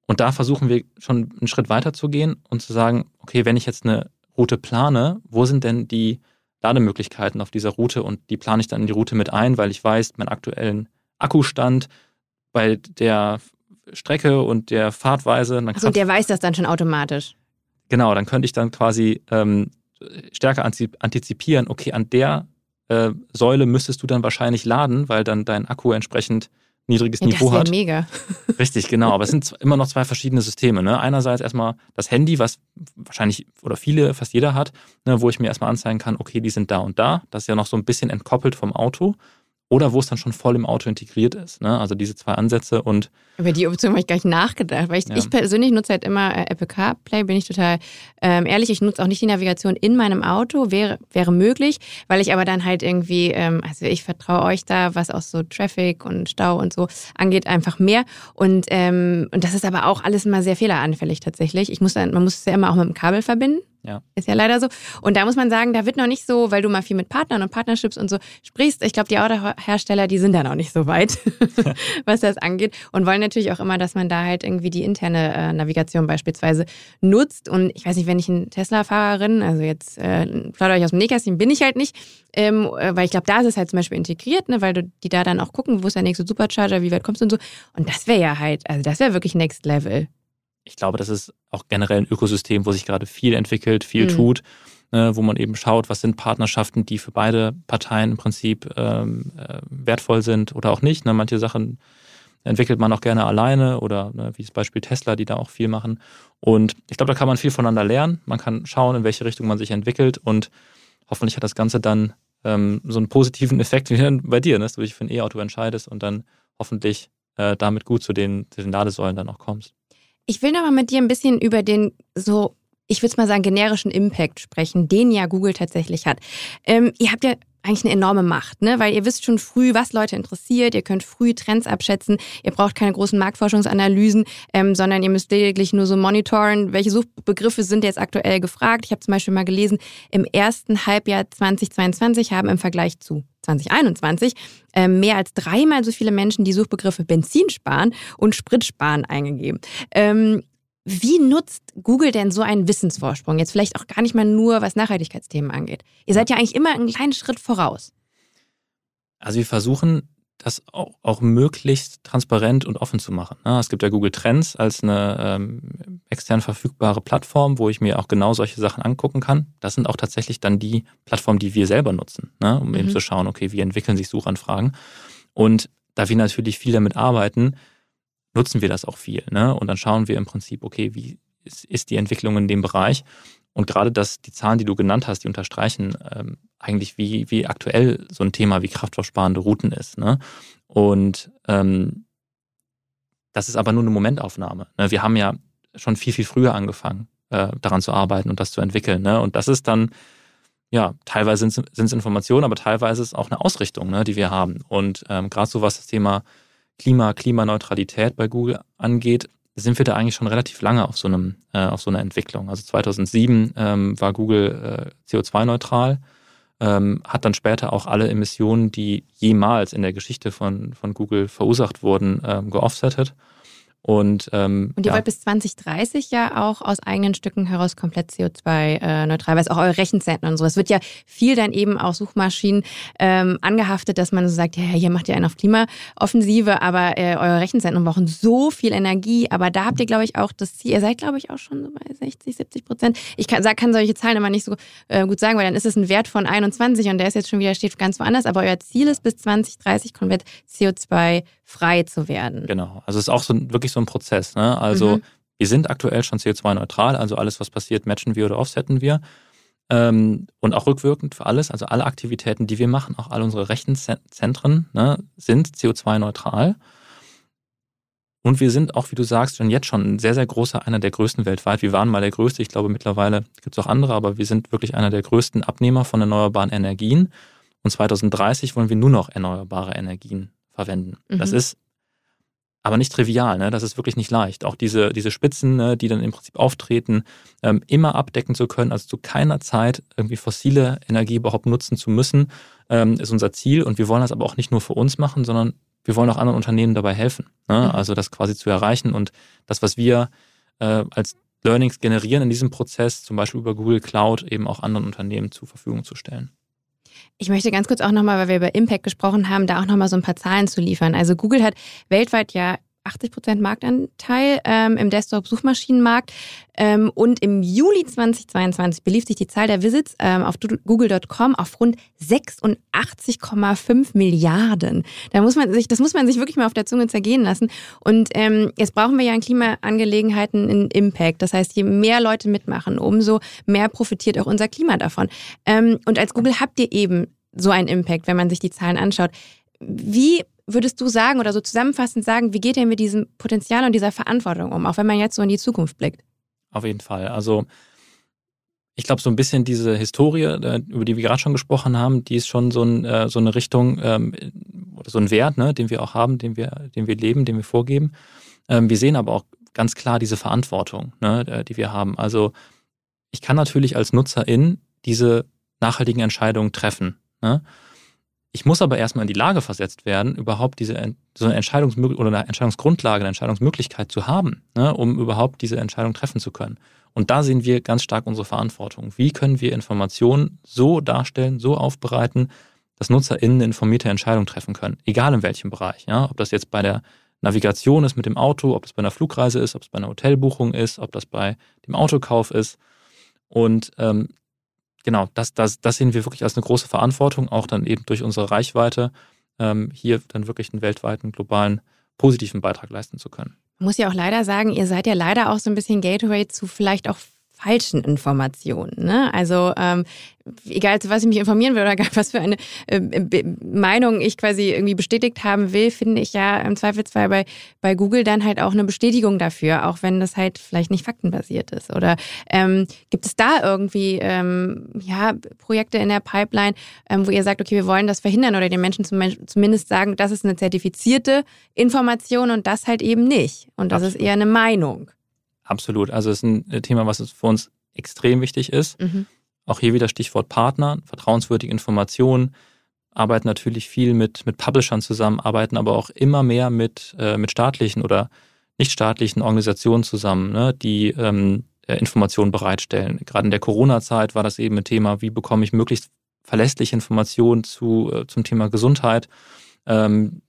Und da versuchen wir schon einen Schritt weiter zu gehen und zu sagen, okay, wenn ich jetzt eine Route plane, wo sind denn die Lademöglichkeiten auf dieser Route und die plane ich dann in die Route mit ein, weil ich weiß, meinen aktuellen Akkustand bei der Strecke und der Fahrtweise. Also der weiß das dann schon automatisch. Genau, dann könnte ich dann quasi ähm, stärker antizipieren, okay, an der äh, Säule müsstest du dann wahrscheinlich laden, weil dann dein Akku entsprechend niedriges ja, Niveau das hat. mega. Richtig, genau. Aber es sind immer noch zwei verschiedene Systeme. Ne? Einerseits erstmal das Handy, was wahrscheinlich oder viele, fast jeder hat, ne, wo ich mir erstmal anzeigen kann, okay, die sind da und da. Das ist ja noch so ein bisschen entkoppelt vom Auto oder wo es dann schon voll im Auto integriert ist. Ne? Also diese zwei Ansätze und. Über die Option habe ich gar nicht nachgedacht, weil ich, ja. ich persönlich nutze halt immer äh, Apple CarPlay, bin ich total ähm, ehrlich. Ich nutze auch nicht die Navigation in meinem Auto, wäre, wäre möglich, weil ich aber dann halt irgendwie, ähm, also ich vertraue euch da, was auch so Traffic und Stau und so angeht, einfach mehr. Und, ähm, und das ist aber auch alles immer sehr fehleranfällig tatsächlich. Ich muss dann, man muss es ja immer auch mit dem Kabel verbinden. Ja. Ist ja leider so. Und da muss man sagen, da wird noch nicht so, weil du mal viel mit Partnern und Partnerships und so sprichst. Ich glaube, die Autohersteller, die sind da noch nicht so weit, was das angeht. Und wollen natürlich auch immer, dass man da halt irgendwie die interne äh, Navigation beispielsweise nutzt. Und ich weiß nicht, wenn ich ein Tesla-Fahrerin, also jetzt äh, plaudere ich aus dem Nähkästchen, bin ich halt nicht, ähm, äh, weil ich glaube, da ist es halt zum Beispiel integriert, ne, weil du die da dann auch gucken, wo ist der nächste Supercharger, wie weit kommst du und so. Und das wäre ja halt, also das wäre wirklich Next Level ich glaube, das ist auch generell ein Ökosystem, wo sich gerade viel entwickelt, viel mhm. tut, äh, wo man eben schaut, was sind Partnerschaften, die für beide Parteien im Prinzip ähm, äh, wertvoll sind oder auch nicht. Ne? Manche Sachen entwickelt man auch gerne alleine oder ne, wie das Beispiel Tesla, die da auch viel machen. Und ich glaube, da kann man viel voneinander lernen. Man kann schauen, in welche Richtung man sich entwickelt und hoffentlich hat das Ganze dann ähm, so einen positiven Effekt wie bei dir, ne? dass du dich für ein E-Auto entscheidest und dann hoffentlich äh, damit gut zu den, zu den Ladesäulen dann auch kommst. Ich will noch mal mit dir ein bisschen über den so, ich würde mal sagen, generischen Impact sprechen, den ja Google tatsächlich hat. Ähm, ihr habt ja eigentlich eine enorme Macht, ne? weil ihr wisst schon früh, was Leute interessiert, ihr könnt früh Trends abschätzen, ihr braucht keine großen Marktforschungsanalysen, ähm, sondern ihr müsst lediglich nur so monitoren, welche Suchbegriffe sind jetzt aktuell gefragt. Ich habe zum Beispiel mal gelesen, im ersten Halbjahr 2022 haben im Vergleich zu 2021 äh, mehr als dreimal so viele Menschen die Suchbegriffe Benzin sparen und Sprit sparen eingegeben. Ähm, wie nutzt Google denn so einen Wissensvorsprung? Jetzt vielleicht auch gar nicht mal nur, was Nachhaltigkeitsthemen angeht. Ihr seid ja eigentlich immer einen kleinen Schritt voraus. Also wir versuchen das auch, auch möglichst transparent und offen zu machen. Ne? Es gibt ja Google Trends als eine ähm, extern verfügbare Plattform, wo ich mir auch genau solche Sachen angucken kann. Das sind auch tatsächlich dann die Plattformen, die wir selber nutzen, ne? um mhm. eben zu schauen, okay, wie entwickeln sich Suchanfragen. Und da wir natürlich viel damit arbeiten, nutzen wir das auch viel. Ne? Und dann schauen wir im Prinzip, okay, wie ist, ist die Entwicklung in dem Bereich? Und gerade das, die Zahlen, die du genannt hast, die unterstreichen ähm, eigentlich, wie, wie aktuell so ein Thema wie kraftstoffsparende Routen ist. Ne? Und ähm, das ist aber nur eine Momentaufnahme. Ne? Wir haben ja schon viel, viel früher angefangen, äh, daran zu arbeiten und das zu entwickeln. Ne? Und das ist dann, ja, teilweise sind es Informationen, aber teilweise ist es auch eine Ausrichtung, ne, die wir haben. Und ähm, gerade so was das Thema Klima, Klimaneutralität bei Google angeht, sind wir da eigentlich schon relativ lange auf so einem, äh, auf so einer Entwicklung. Also 2007 ähm, war Google äh, CO2-neutral, ähm, hat dann später auch alle Emissionen, die jemals in der Geschichte von, von Google verursacht wurden, ähm, geoffsettet. Und, ähm, und ihr ja. wollt bis 2030 ja auch aus eigenen Stücken heraus komplett CO2-neutral, äh, weil es auch eure Rechenzentren und so. Es wird ja viel dann eben auch Suchmaschinen ähm, angehaftet, dass man so sagt, ja, hier macht ihr einen auf Klimaoffensive, aber äh, eure Rechenzentren brauchen so viel Energie. Aber da habt ihr, glaube ich, auch das Ziel, ihr seid, glaube ich, auch schon so bei 60, 70 Prozent. Ich kann, kann solche Zahlen immer nicht so äh, gut sagen, weil dann ist es ein Wert von 21 und der ist jetzt schon wieder, steht ganz woanders. Aber euer Ziel ist bis 2030 komplett CO2-frei zu werden. Genau. Also es ist auch so wirklich so so ein Prozess. Ne? Also mhm. wir sind aktuell schon CO2-neutral, also alles, was passiert, matchen wir oder offsetten wir. Ähm, und auch rückwirkend für alles, also alle Aktivitäten, die wir machen, auch all unsere Rechenzentren ne, sind CO2-neutral. Und wir sind auch, wie du sagst, schon jetzt schon ein sehr, sehr großer, einer der größten weltweit. Wir waren mal der größte, ich glaube mittlerweile gibt es auch andere, aber wir sind wirklich einer der größten Abnehmer von erneuerbaren Energien. Und 2030 wollen wir nur noch erneuerbare Energien verwenden. Mhm. Das ist aber nicht trivial, ne? das ist wirklich nicht leicht. Auch diese, diese Spitzen, ne, die dann im Prinzip auftreten, ähm, immer abdecken zu können, also zu keiner Zeit irgendwie fossile Energie überhaupt nutzen zu müssen, ähm, ist unser Ziel. Und wir wollen das aber auch nicht nur für uns machen, sondern wir wollen auch anderen Unternehmen dabei helfen. Ne? Mhm. Also das quasi zu erreichen und das, was wir äh, als Learnings generieren in diesem Prozess, zum Beispiel über Google Cloud, eben auch anderen Unternehmen zur Verfügung zu stellen. Ich möchte ganz kurz auch nochmal, weil wir über Impact gesprochen haben, da auch nochmal so ein paar Zahlen zu liefern. Also Google hat weltweit ja 80 Prozent Marktanteil ähm, im Desktop-Suchmaschinenmarkt. Ähm, und im Juli 2022 belief sich die Zahl der Visits ähm, auf google.com auf rund 86,5 Milliarden. Da muss man sich, das muss man sich wirklich mal auf der Zunge zergehen lassen. Und ähm, jetzt brauchen wir ja in Klimaangelegenheiten einen Impact. Das heißt, je mehr Leute mitmachen, umso mehr profitiert auch unser Klima davon. Ähm, und als Google habt ihr eben so einen Impact, wenn man sich die Zahlen anschaut. Wie würdest du sagen oder so zusammenfassend sagen, wie geht ihr mit diesem Potenzial und dieser Verantwortung um, auch wenn man jetzt so in die Zukunft blickt? Auf jeden Fall. Also ich glaube, so ein bisschen diese Historie, äh, über die wir gerade schon gesprochen haben, die ist schon so, ein, äh, so eine Richtung ähm, oder so ein Wert, ne, den wir auch haben, den wir, den wir leben, den wir vorgeben. Ähm, wir sehen aber auch ganz klar diese Verantwortung, ne, die wir haben. Also ich kann natürlich als Nutzerin diese nachhaltigen Entscheidungen treffen. Ne? Ich muss aber erstmal in die Lage versetzt werden, überhaupt diese so eine Entscheidungsmöglichkeit oder eine Entscheidungsgrundlage, eine Entscheidungsmöglichkeit zu haben, ne, um überhaupt diese Entscheidung treffen zu können. Und da sehen wir ganz stark unsere Verantwortung. Wie können wir Informationen so darstellen, so aufbereiten, dass NutzerInnen informierte Entscheidungen treffen können, egal in welchem Bereich. Ja? Ob das jetzt bei der Navigation ist mit dem Auto, ob das bei einer Flugreise ist, ob es bei einer Hotelbuchung ist, ob das bei dem Autokauf ist. Und ähm, genau, das, das, das sehen wir wirklich als eine große Verantwortung, auch dann eben durch unsere Reichweite, ähm, hier dann wirklich einen weltweiten, globalen, positiven Beitrag leisten zu können. Muss ja auch leider sagen, ihr seid ja leider auch so ein bisschen Gateway zu vielleicht auch falschen Informationen. Ne? Also ähm, egal zu was ich mich informieren will oder gar was für eine äh, Meinung ich quasi irgendwie bestätigt haben will, finde ich ja im Zweifelsfall bei, bei Google dann halt auch eine Bestätigung dafür, auch wenn das halt vielleicht nicht faktenbasiert ist. Oder ähm, gibt es da irgendwie ähm, ja, Projekte in der Pipeline, ähm, wo ihr sagt, okay, wir wollen das verhindern oder den Menschen zum, zumindest sagen, das ist eine zertifizierte Information und das halt eben nicht. Und das Absolut. ist eher eine Meinung. Absolut. Also es ist ein äh, Thema, was für uns extrem wichtig ist. Mhm. Auch hier wieder Stichwort Partner, vertrauenswürdige Informationen, arbeiten natürlich viel mit, mit Publishern zusammen, arbeiten aber auch immer mehr mit, äh, mit staatlichen oder nichtstaatlichen Organisationen zusammen, ne, die ähm, äh, Informationen bereitstellen. Gerade in der Corona-Zeit war das eben ein Thema, wie bekomme ich möglichst verlässliche Informationen zu, äh, zum Thema Gesundheit. Ähm,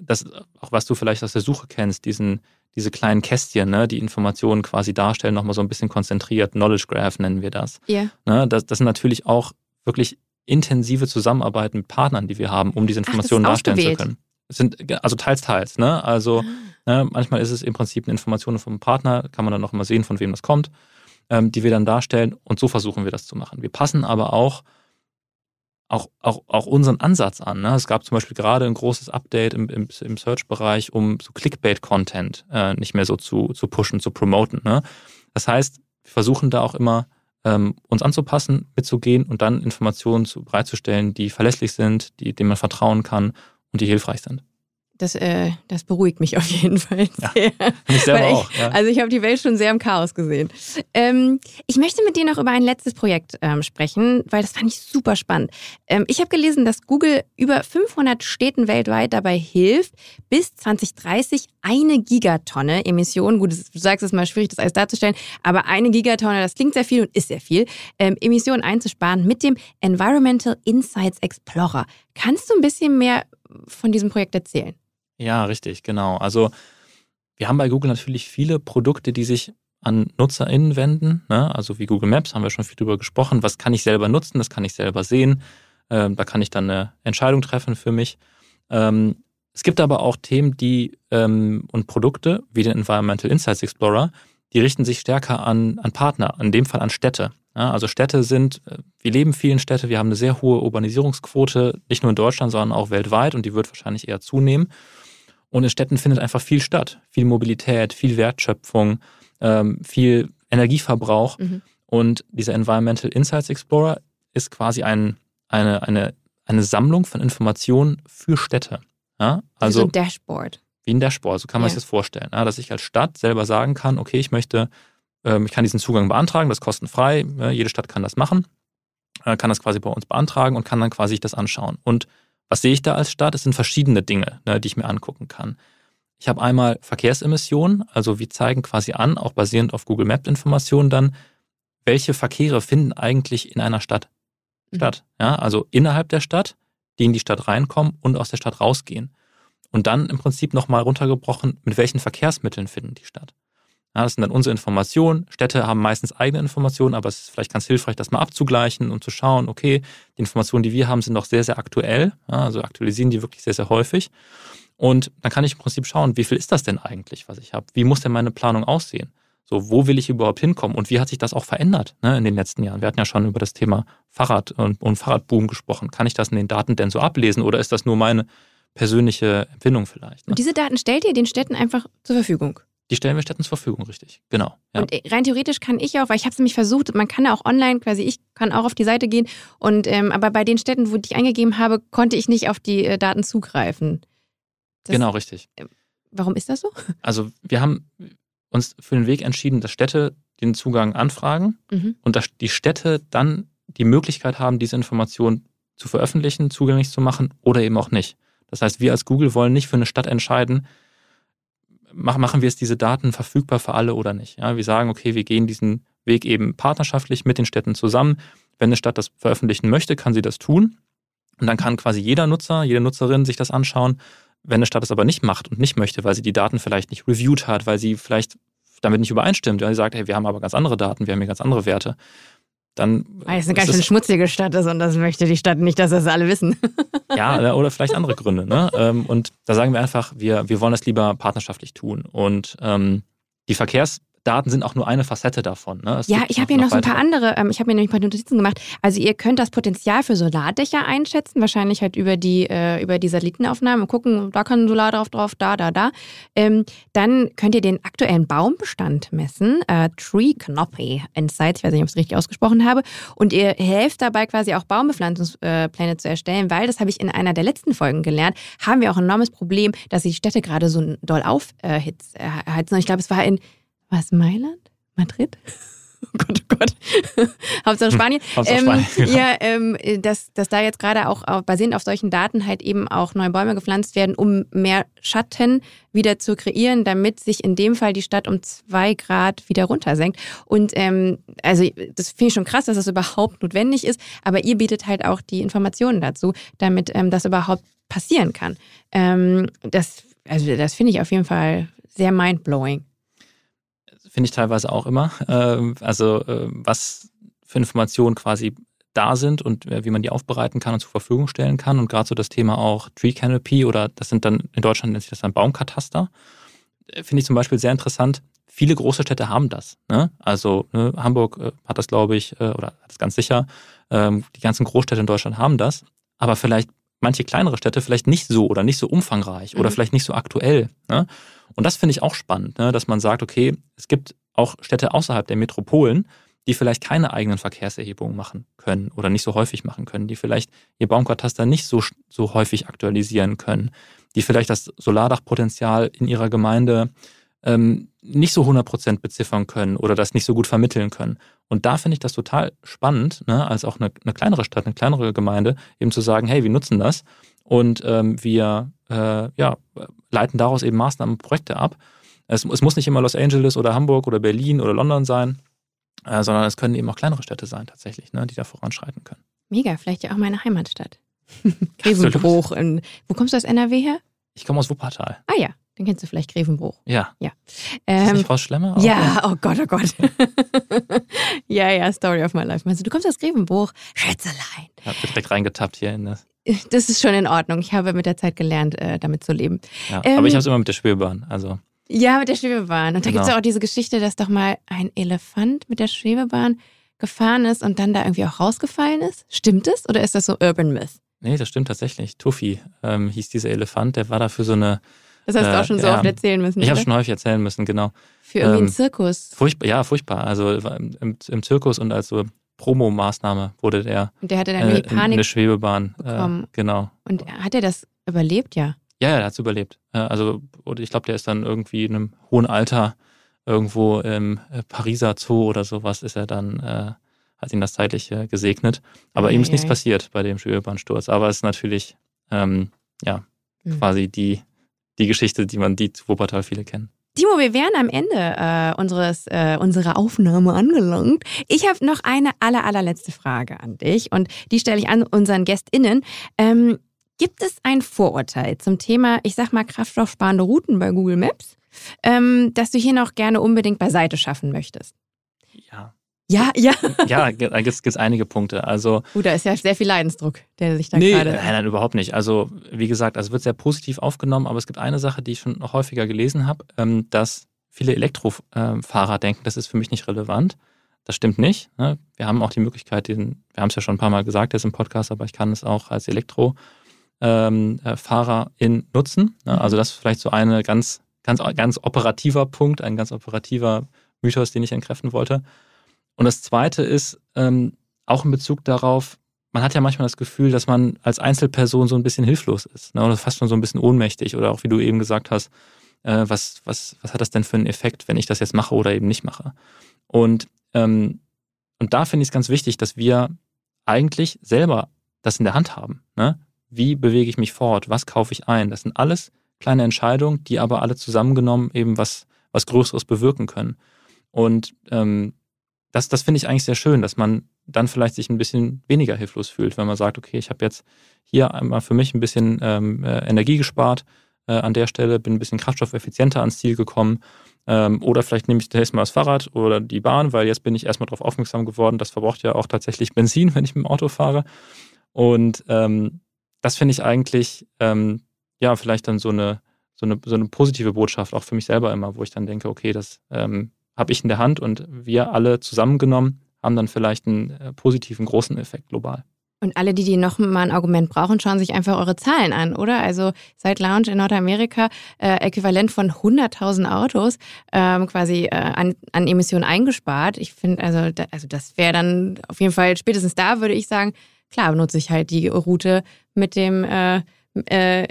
das, auch was du vielleicht aus der Suche kennst, diesen, diese kleinen Kästchen, ne, die Informationen quasi darstellen, nochmal so ein bisschen konzentriert. Knowledge Graph nennen wir das. Yeah. Ne, das. Das sind natürlich auch wirklich intensive Zusammenarbeit mit Partnern, die wir haben, um diese Informationen Ach, darstellen zu können. Es sind also teils, teils. Ne? Also ah. ne, manchmal ist es im Prinzip eine Information vom Partner, kann man dann noch mal sehen, von wem das kommt, ähm, die wir dann darstellen. Und so versuchen wir das zu machen. Wir passen aber auch auch, auch, auch unseren Ansatz an. Ne? Es gab zum Beispiel gerade ein großes Update im, im, im Search-Bereich, um so Clickbait-Content äh, nicht mehr so zu, zu pushen, zu promoten. Ne? Das heißt, wir versuchen da auch immer ähm, uns anzupassen, mitzugehen und dann Informationen zu, bereitzustellen, die verlässlich sind, die, denen man vertrauen kann und die hilfreich sind. Das, äh, das beruhigt mich auf jeden Fall sehr. Ja, mich selber ich, auch. Ja. Also ich habe die Welt schon sehr im Chaos gesehen. Ähm, ich möchte mit dir noch über ein letztes Projekt ähm, sprechen, weil das fand ich super spannend. Ähm, ich habe gelesen, dass Google über 500 Städten weltweit dabei hilft, bis 2030 eine Gigatonne Emissionen, gut, du sagst es mal schwierig, das alles darzustellen, aber eine Gigatonne, das klingt sehr viel und ist sehr viel, ähm, Emissionen einzusparen mit dem Environmental Insights Explorer. Kannst du ein bisschen mehr von diesem Projekt erzählen? Ja, richtig, genau. Also wir haben bei Google natürlich viele Produkte, die sich an NutzerInnen wenden. Ne? Also wie Google Maps haben wir schon viel drüber gesprochen. Was kann ich selber nutzen? Das kann ich selber sehen. Ähm, da kann ich dann eine Entscheidung treffen für mich. Ähm, es gibt aber auch Themen, die ähm, und Produkte wie den Environmental Insights Explorer, die richten sich stärker an, an Partner, in dem Fall an Städte. Ja, also Städte sind, äh, wir leben viel in Städte, wir haben eine sehr hohe Urbanisierungsquote, nicht nur in Deutschland, sondern auch weltweit und die wird wahrscheinlich eher zunehmen. Und in Städten findet einfach viel statt. Viel Mobilität, viel Wertschöpfung, ähm, viel Energieverbrauch. Mhm. Und dieser Environmental Insights Explorer ist quasi ein, eine, eine, eine Sammlung von Informationen für Städte. Ja? Also so ein Dashboard. wie ein Dashboard, so kann man Ja. sich das vorstellen. Ja, dass ich als Stadt selber sagen kann, okay, ich möchte, ähm, ich kann diesen Zugang beantragen, das ist kostenfrei, ja, jede Stadt kann das machen, äh, kann das quasi bei uns beantragen und kann dann quasi sich das anschauen. Und was sehe ich da als Stadt? Es sind verschiedene Dinge, ne, die ich mir angucken kann. Ich habe einmal Verkehrsemissionen, also wir zeigen quasi an, auch basierend auf Google Maps Informationen dann, welche Verkehre finden eigentlich in einer Stadt Mhm. statt. Ja, also innerhalb der Stadt, die in die Stadt reinkommen und aus der Stadt rausgehen. Und dann im Prinzip nochmal runtergebrochen, mit welchen Verkehrsmitteln finden die statt. Ja, das sind dann unsere Informationen. Städte haben meistens eigene Informationen, aber es ist vielleicht ganz hilfreich, das mal abzugleichen und zu schauen, okay, die Informationen, die wir haben, sind noch sehr, sehr aktuell. Ja, also aktualisieren die wirklich sehr, sehr häufig. Und dann kann ich im Prinzip schauen, wie viel ist das denn eigentlich, was ich habe? Wie muss denn meine Planung aussehen? So, wo will ich überhaupt hinkommen? Und wie hat sich das auch verändert ne, in den letzten Jahren? Wir hatten ja schon über das Thema Fahrrad und, und Fahrradboom gesprochen. Kann ich das in den Daten denn so ablesen oder ist das nur meine persönliche Empfindung vielleicht? Ne? Und diese Daten stellt ihr den Städten einfach zur Verfügung. Die stellen wir Städten zur Verfügung, richtig. Genau. Ja. Und äh, rein theoretisch kann ich auch, weil ich habe es nämlich versucht, man kann ja auch online quasi, ich kann auch auf die Seite gehen. Und ähm, aber bei den Städten, wo ich eingegeben habe, konnte ich nicht auf die äh, Daten zugreifen. Das- genau, richtig. Warum ist das so? Also wir haben uns für den Weg entschieden, dass Städte den Zugang anfragen Mhm. und dass die Städte dann die Möglichkeit haben, diese Information zu veröffentlichen, zugänglich zu machen oder eben auch nicht. Das heißt, wir als Google wollen nicht für eine Stadt entscheiden, machen, wir es diese Daten verfügbar für alle oder nicht. Ja, wir sagen, okay, wir gehen diesen Weg eben partnerschaftlich mit den Städten zusammen. Wenn eine Stadt das veröffentlichen möchte, kann sie das tun. Und dann kann quasi jeder Nutzer, jede Nutzerin sich das anschauen. Wenn eine Stadt es aber nicht macht und nicht möchte, weil sie die Daten vielleicht nicht reviewed hat, weil sie vielleicht damit nicht übereinstimmt, weil sie sagt, hey, wir haben aber ganz andere Daten, wir haben hier ganz andere Werte, dann Weil es eine ganz ist schön schmutzige Stadt ist und das möchte die Stadt nicht, dass das alle wissen. Ja, oder vielleicht andere Gründe. Ne? Ähm, Und da sagen wir einfach, wir, wir wollen das lieber partnerschaftlich tun. Und ähm, die Verkehrsdaten sind auch nur eine Facette davon. Ne? Ja, ich habe hier noch so ein paar andere, ähm, ich habe mir nämlich ein paar Notizen gemacht. Also ihr könnt das Potenzial für Solardächer einschätzen, wahrscheinlich halt über die, äh, über die Satellitenaufnahmen und gucken, da kann ein Solar drauf, drauf, da, da, da. Ähm, dann könnt ihr den aktuellen Baumbestand messen, äh, Tree Canopy Insights, ich weiß nicht, ob ich es richtig ausgesprochen habe. Und ihr helft dabei quasi auch Baumbepflanzungspläne zu erstellen, weil, das habe ich in einer der letzten Folgen gelernt, haben wir auch ein enormes Problem, dass die Städte gerade so doll aufheizen. Und ich glaube, es war in, was, Mailand? Madrid? Oh Gott, oh Gott. Hauptsache Spanien. Hauptsache ähm, Spanien, genau. Ja, ähm, dass, dass da jetzt gerade auch auf, basierend auf solchen Daten halt eben auch neue Bäume gepflanzt werden, um mehr Schatten wieder zu kreieren, damit sich in dem Fall die Stadt um zwei Grad wieder runtersenkt. Und ähm, also das finde ich schon krass, dass das überhaupt notwendig ist, aber ihr bietet halt auch die Informationen dazu, damit ähm, das überhaupt passieren kann. Ähm, das, also das finde ich auf jeden Fall sehr mindblowing. Finde ich teilweise auch immer. Ähm, Also äh, was für Informationen quasi da sind und äh, wie man die aufbereiten kann und zur Verfügung stellen kann. Und gerade so das Thema auch Tree Canopy oder das sind dann in Deutschland nennt sich das dann Baumkataster. Äh, Finde ich zum Beispiel sehr interessant. Viele große Städte haben das. Ne? Also ne, Hamburg äh, hat das, glaube ich, äh, oder hat das ganz sicher. Ähm, die ganzen Großstädte in Deutschland haben das. Aber vielleicht manche kleinere Städte vielleicht nicht so oder nicht so umfangreich oder Mhm. vielleicht nicht so aktuell. Ne? Und das finde ich auch spannend, ne? dass man sagt, okay, es gibt auch Städte außerhalb der Metropolen, die vielleicht keine eigenen Verkehrserhebungen machen können oder nicht so häufig machen können, die vielleicht ihr Baumkataster nicht so, so häufig aktualisieren können, die vielleicht das Solardachpotenzial in ihrer Gemeinde ähm, nicht so 100% beziffern können oder das nicht so gut vermitteln können. Und da finde ich das total spannend, ne, als auch eine, eine kleinere Stadt, eine kleinere Gemeinde, eben zu sagen, hey, wir nutzen das und ähm, wir äh, ja, leiten daraus eben Maßnahmen und Projekte ab. Es, es muss nicht immer Los Angeles oder Hamburg oder Berlin oder London sein, äh, sondern es können eben auch kleinere Städte sein tatsächlich, ne, die da voranschreiten können. Mega, vielleicht ja auch meine Heimatstadt. Grevenbruch. Wo kommst du aus NRW her? Ich komme aus Wuppertal. Ah ja, dann kennst du vielleicht Grevenbruch. Ja. Ja. Ist das Ähm, nicht Frau Schlemmer? auch? ja, oh Gott, oh Gott. ja, ja, Story of my life. Meinst du, kommst aus Grevenbruch? Schätzelein. Ich habe direkt reingetappt hier in das. Das ist schon in Ordnung. Ich habe mit der Zeit gelernt, äh, damit zu leben. Ja. Ähm, Aber ich habe es immer mit der Schwebebahn. Also Ja, mit der Schwebebahn. Und da Genau. gibt es auch diese Geschichte, dass doch mal ein Elefant mit der Schwebebahn gefahren ist und dann da irgendwie auch rausgefallen ist. Stimmt es oder ist das so Urban Myth? Nee, das stimmt tatsächlich. Tuffy ähm, hieß dieser Elefant, der war dafür so eine. Das hast du Äh, auch schon so oft erzählen müssen. Ich habe schon häufig erzählen müssen, genau. Für irgendwie einen ähm, Zirkus. Furchtbar, ja, furchtbar. Also im, im, Zirkus und als so Promomaßnahme wurde der Und der hatte dann äh, irgendwie in Panik. eine Schwebebahn. Äh, bekommen. genau. und hat er das überlebt? Ja. Ja, ja, der hat es überlebt. Äh, also, oder ich glaube, der ist dann irgendwie in einem hohen Alter irgendwo im äh, Pariser Zoo oder sowas ist er dann, äh, hat ihn das zeitlich äh, gesegnet. Aber Ei, ihm ist nichts ei. passiert bei dem Schwebebahnsturz. Aber es ist natürlich, ähm, ja, Mhm. quasi die, die Geschichte, die man, die zu Wuppertal viele kennen. Timo, wir wären am Ende äh, unseres, äh, unserer Aufnahme angelangt. Ich habe noch eine aller, allerletzte Frage an dich und die stelle ich an unseren GästInnen. Ähm, gibt es ein Vorurteil zum Thema, ich sag mal, kraftstoffsparende Routen bei Google Maps, ähm, das du hier noch gerne unbedingt beiseite schaffen möchtest? Ja, Ja, ja. ja da gibt es einige Punkte. Also, Gut, da ist ja sehr viel Leidensdruck, der sich da nee, gerade. nein, nein, überhaupt nicht. Also, wie gesagt, also es wird sehr positiv aufgenommen, aber es gibt eine Sache, die ich schon noch häufiger gelesen habe, ähm, dass viele Elektrofahrer denken, das ist für mich nicht relevant. Das stimmt nicht. Ne? Wir haben auch die Möglichkeit, den, wir haben es ja schon ein paar Mal gesagt jetzt im Podcast, aber ich kann es auch als Elektrofahrerin nutzen. Ne? Also das ist vielleicht so eine ganz, ganz, ganz operativer Punkt, ein ganz operativer Mythos, den ich entkräften wollte. Und das Zweite ist ähm, auch in Bezug darauf, man hat ja manchmal das Gefühl, dass man als Einzelperson so ein bisschen hilflos ist ne? oder fast schon so ein bisschen ohnmächtig oder auch wie du eben gesagt hast, äh, was, was, was hat das denn für einen Effekt, wenn ich das jetzt mache oder eben nicht mache? Und, ähm, und da finde ich es ganz wichtig, dass wir eigentlich selber das in der Hand haben. Ne? Wie bewege ich mich fort? Was kaufe ich ein? Das sind alles kleine Entscheidungen, die aber alle zusammengenommen eben was, was Größeres bewirken können. Und ähm, das, das finde ich eigentlich sehr schön, dass man dann vielleicht sich ein bisschen weniger hilflos fühlt, wenn man sagt, okay, ich habe jetzt hier einmal für mich ein bisschen ähm, äh, Energie gespart äh, an der Stelle, bin ein bisschen kraftstoffeffizienter ans Ziel gekommen. Ähm, oder vielleicht nehme ich zunächst mal das Fahrrad oder die Bahn, weil jetzt bin ich erstmal darauf aufmerksam geworden, das verbraucht ja auch tatsächlich Benzin, wenn ich mit dem Auto fahre. Und ähm, das finde ich eigentlich, ähm, ja, vielleicht dann so eine, so, eine, so eine positive Botschaft auch für mich selber immer, wo ich dann denke, okay, das ähm, habe ich in der Hand und wir alle zusammengenommen haben dann vielleicht einen äh, positiven großen Effekt global. Und alle, die, die noch mal ein Argument brauchen, schauen sich einfach eure Zahlen an, oder? Also seit Launch in Nordamerika äh, äquivalent von 100.000 Autos ähm, quasi äh, an, an Emissionen eingespart. Ich finde, also, da, also das wäre dann auf jeden Fall spätestens da, würde ich sagen, klar, nutze ich halt die Route mit dem äh,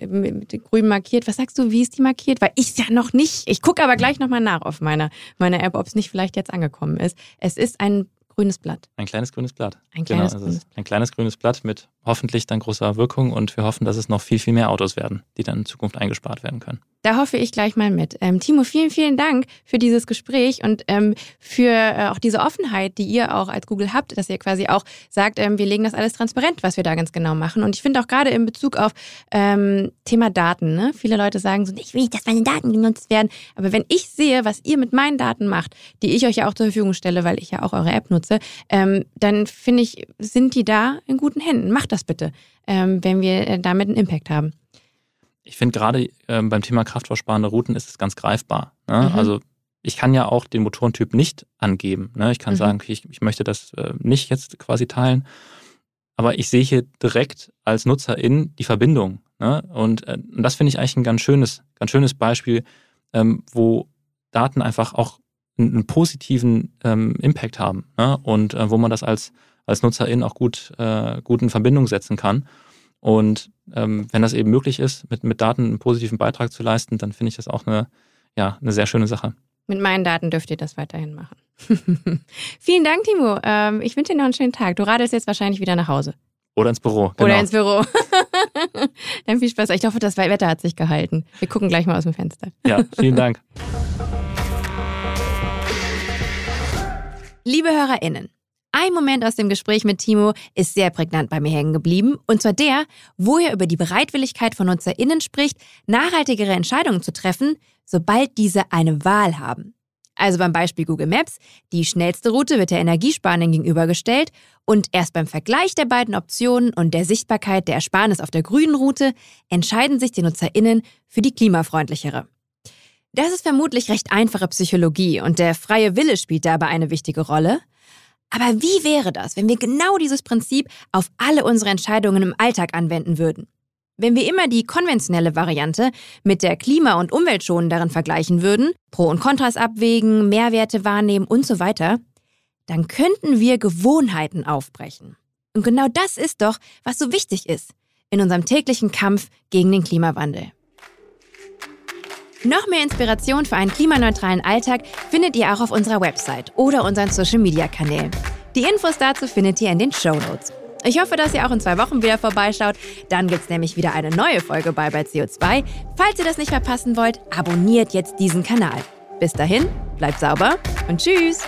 grün markiert. Was sagst du, wie ist die markiert? Weil ich ja noch nicht. Ich gucke aber gleich nochmal nach auf meiner, meiner App, ob es nicht vielleicht jetzt angekommen ist. Es ist ein grünes Blatt. Ein kleines grünes Blatt. Ein kleines genau, grünes es ist ein kleines grünes Blatt mit hoffentlich dann großer Wirkung und wir hoffen, dass es noch viel, viel mehr Autos werden, die dann in Zukunft eingespart werden können. Da hoffe ich gleich mal mit. Ähm, Timo, vielen, vielen Dank für dieses Gespräch und ähm, für äh, auch diese Offenheit, die ihr auch als Google habt, dass ihr quasi auch sagt, ähm, wir legen das alles transparent, was wir da ganz genau machen. Und ich finde auch gerade in Bezug auf ähm, Thema Daten, ne? viele Leute sagen so, ich will nicht, dass meine Daten genutzt werden. Aber wenn ich sehe, was ihr mit meinen Daten macht, die ich euch ja auch zur Verfügung stelle, weil ich ja auch eure App nutze, ähm, dann finde ich, sind die da in guten Händen. Macht das bitte, ähm, wenn wir äh, damit einen Impact haben. Ich finde gerade ähm, beim Thema kraftstoffsparende Routen ist es ganz greifbar. Ne? Mhm. Also ich kann ja auch den Motorentyp nicht angeben. Ne? Ich kann Mhm. sagen, ich, ich möchte das äh, nicht jetzt quasi teilen. Aber ich sehe hier direkt als Nutzerin die Verbindung. Ne? Und, äh, und das finde ich eigentlich ein ganz schönes, ganz schönes Beispiel, ähm, wo Daten einfach auch einen positiven ähm, Impact haben. Ne? Und äh, wo man das als, als Nutzerin auch gut, äh, gut in Verbindung setzen kann. Und ähm, wenn das eben möglich ist, mit, mit Daten einen positiven Beitrag zu leisten, dann finde ich das auch eine, ja, eine sehr schöne Sache. Mit meinen Daten dürft ihr das weiterhin machen. Vielen Dank, Timo. Ähm, ich wünsche dir noch einen schönen Tag. Du radelst jetzt wahrscheinlich wieder nach Hause. Oder ins Büro. Genau. Oder ins Büro. Dann viel Spaß. Ich hoffe, das Wetter hat sich gehalten. Wir gucken gleich mal aus dem Fenster. Ja, vielen Dank. Liebe HörerInnen, ein Moment aus dem Gespräch mit Timo ist sehr prägnant bei mir hängen geblieben. Und zwar der, wo er über die Bereitwilligkeit von NutzerInnen spricht, nachhaltigere Entscheidungen zu treffen, sobald diese eine Wahl haben. Also beim Beispiel Google Maps, die schnellste Route wird der Energiesparenden gegenübergestellt und erst beim Vergleich der beiden Optionen und der Sichtbarkeit der Ersparnis auf der grünen Route entscheiden sich die NutzerInnen für die klimafreundlichere. Das ist vermutlich recht einfache Psychologie und der freie Wille spielt dabei eine wichtige Rolle. Aber wie wäre das, wenn wir genau dieses Prinzip auf alle unsere Entscheidungen im Alltag anwenden würden? Wenn wir immer die konventionelle Variante mit der klima- und umweltschonenderen vergleichen würden, Pro und Kontras abwägen, Mehrwerte wahrnehmen und so weiter, dann könnten wir Gewohnheiten aufbrechen. Und genau das ist doch, was so wichtig ist in unserem täglichen Kampf gegen den Klimawandel. Noch mehr Inspiration für einen klimaneutralen Alltag findet ihr auch auf unserer Website oder unseren Social-Media-Kanälen. Die Infos dazu findet ihr in den Show Notes. Ich hoffe, dass ihr auch in zwei Wochen wieder vorbeischaut. Dann gibt es nämlich wieder eine neue Folge bei bei CO2. Falls ihr das nicht verpassen wollt, abonniert jetzt diesen Kanal. Bis dahin, bleibt sauber und tschüss!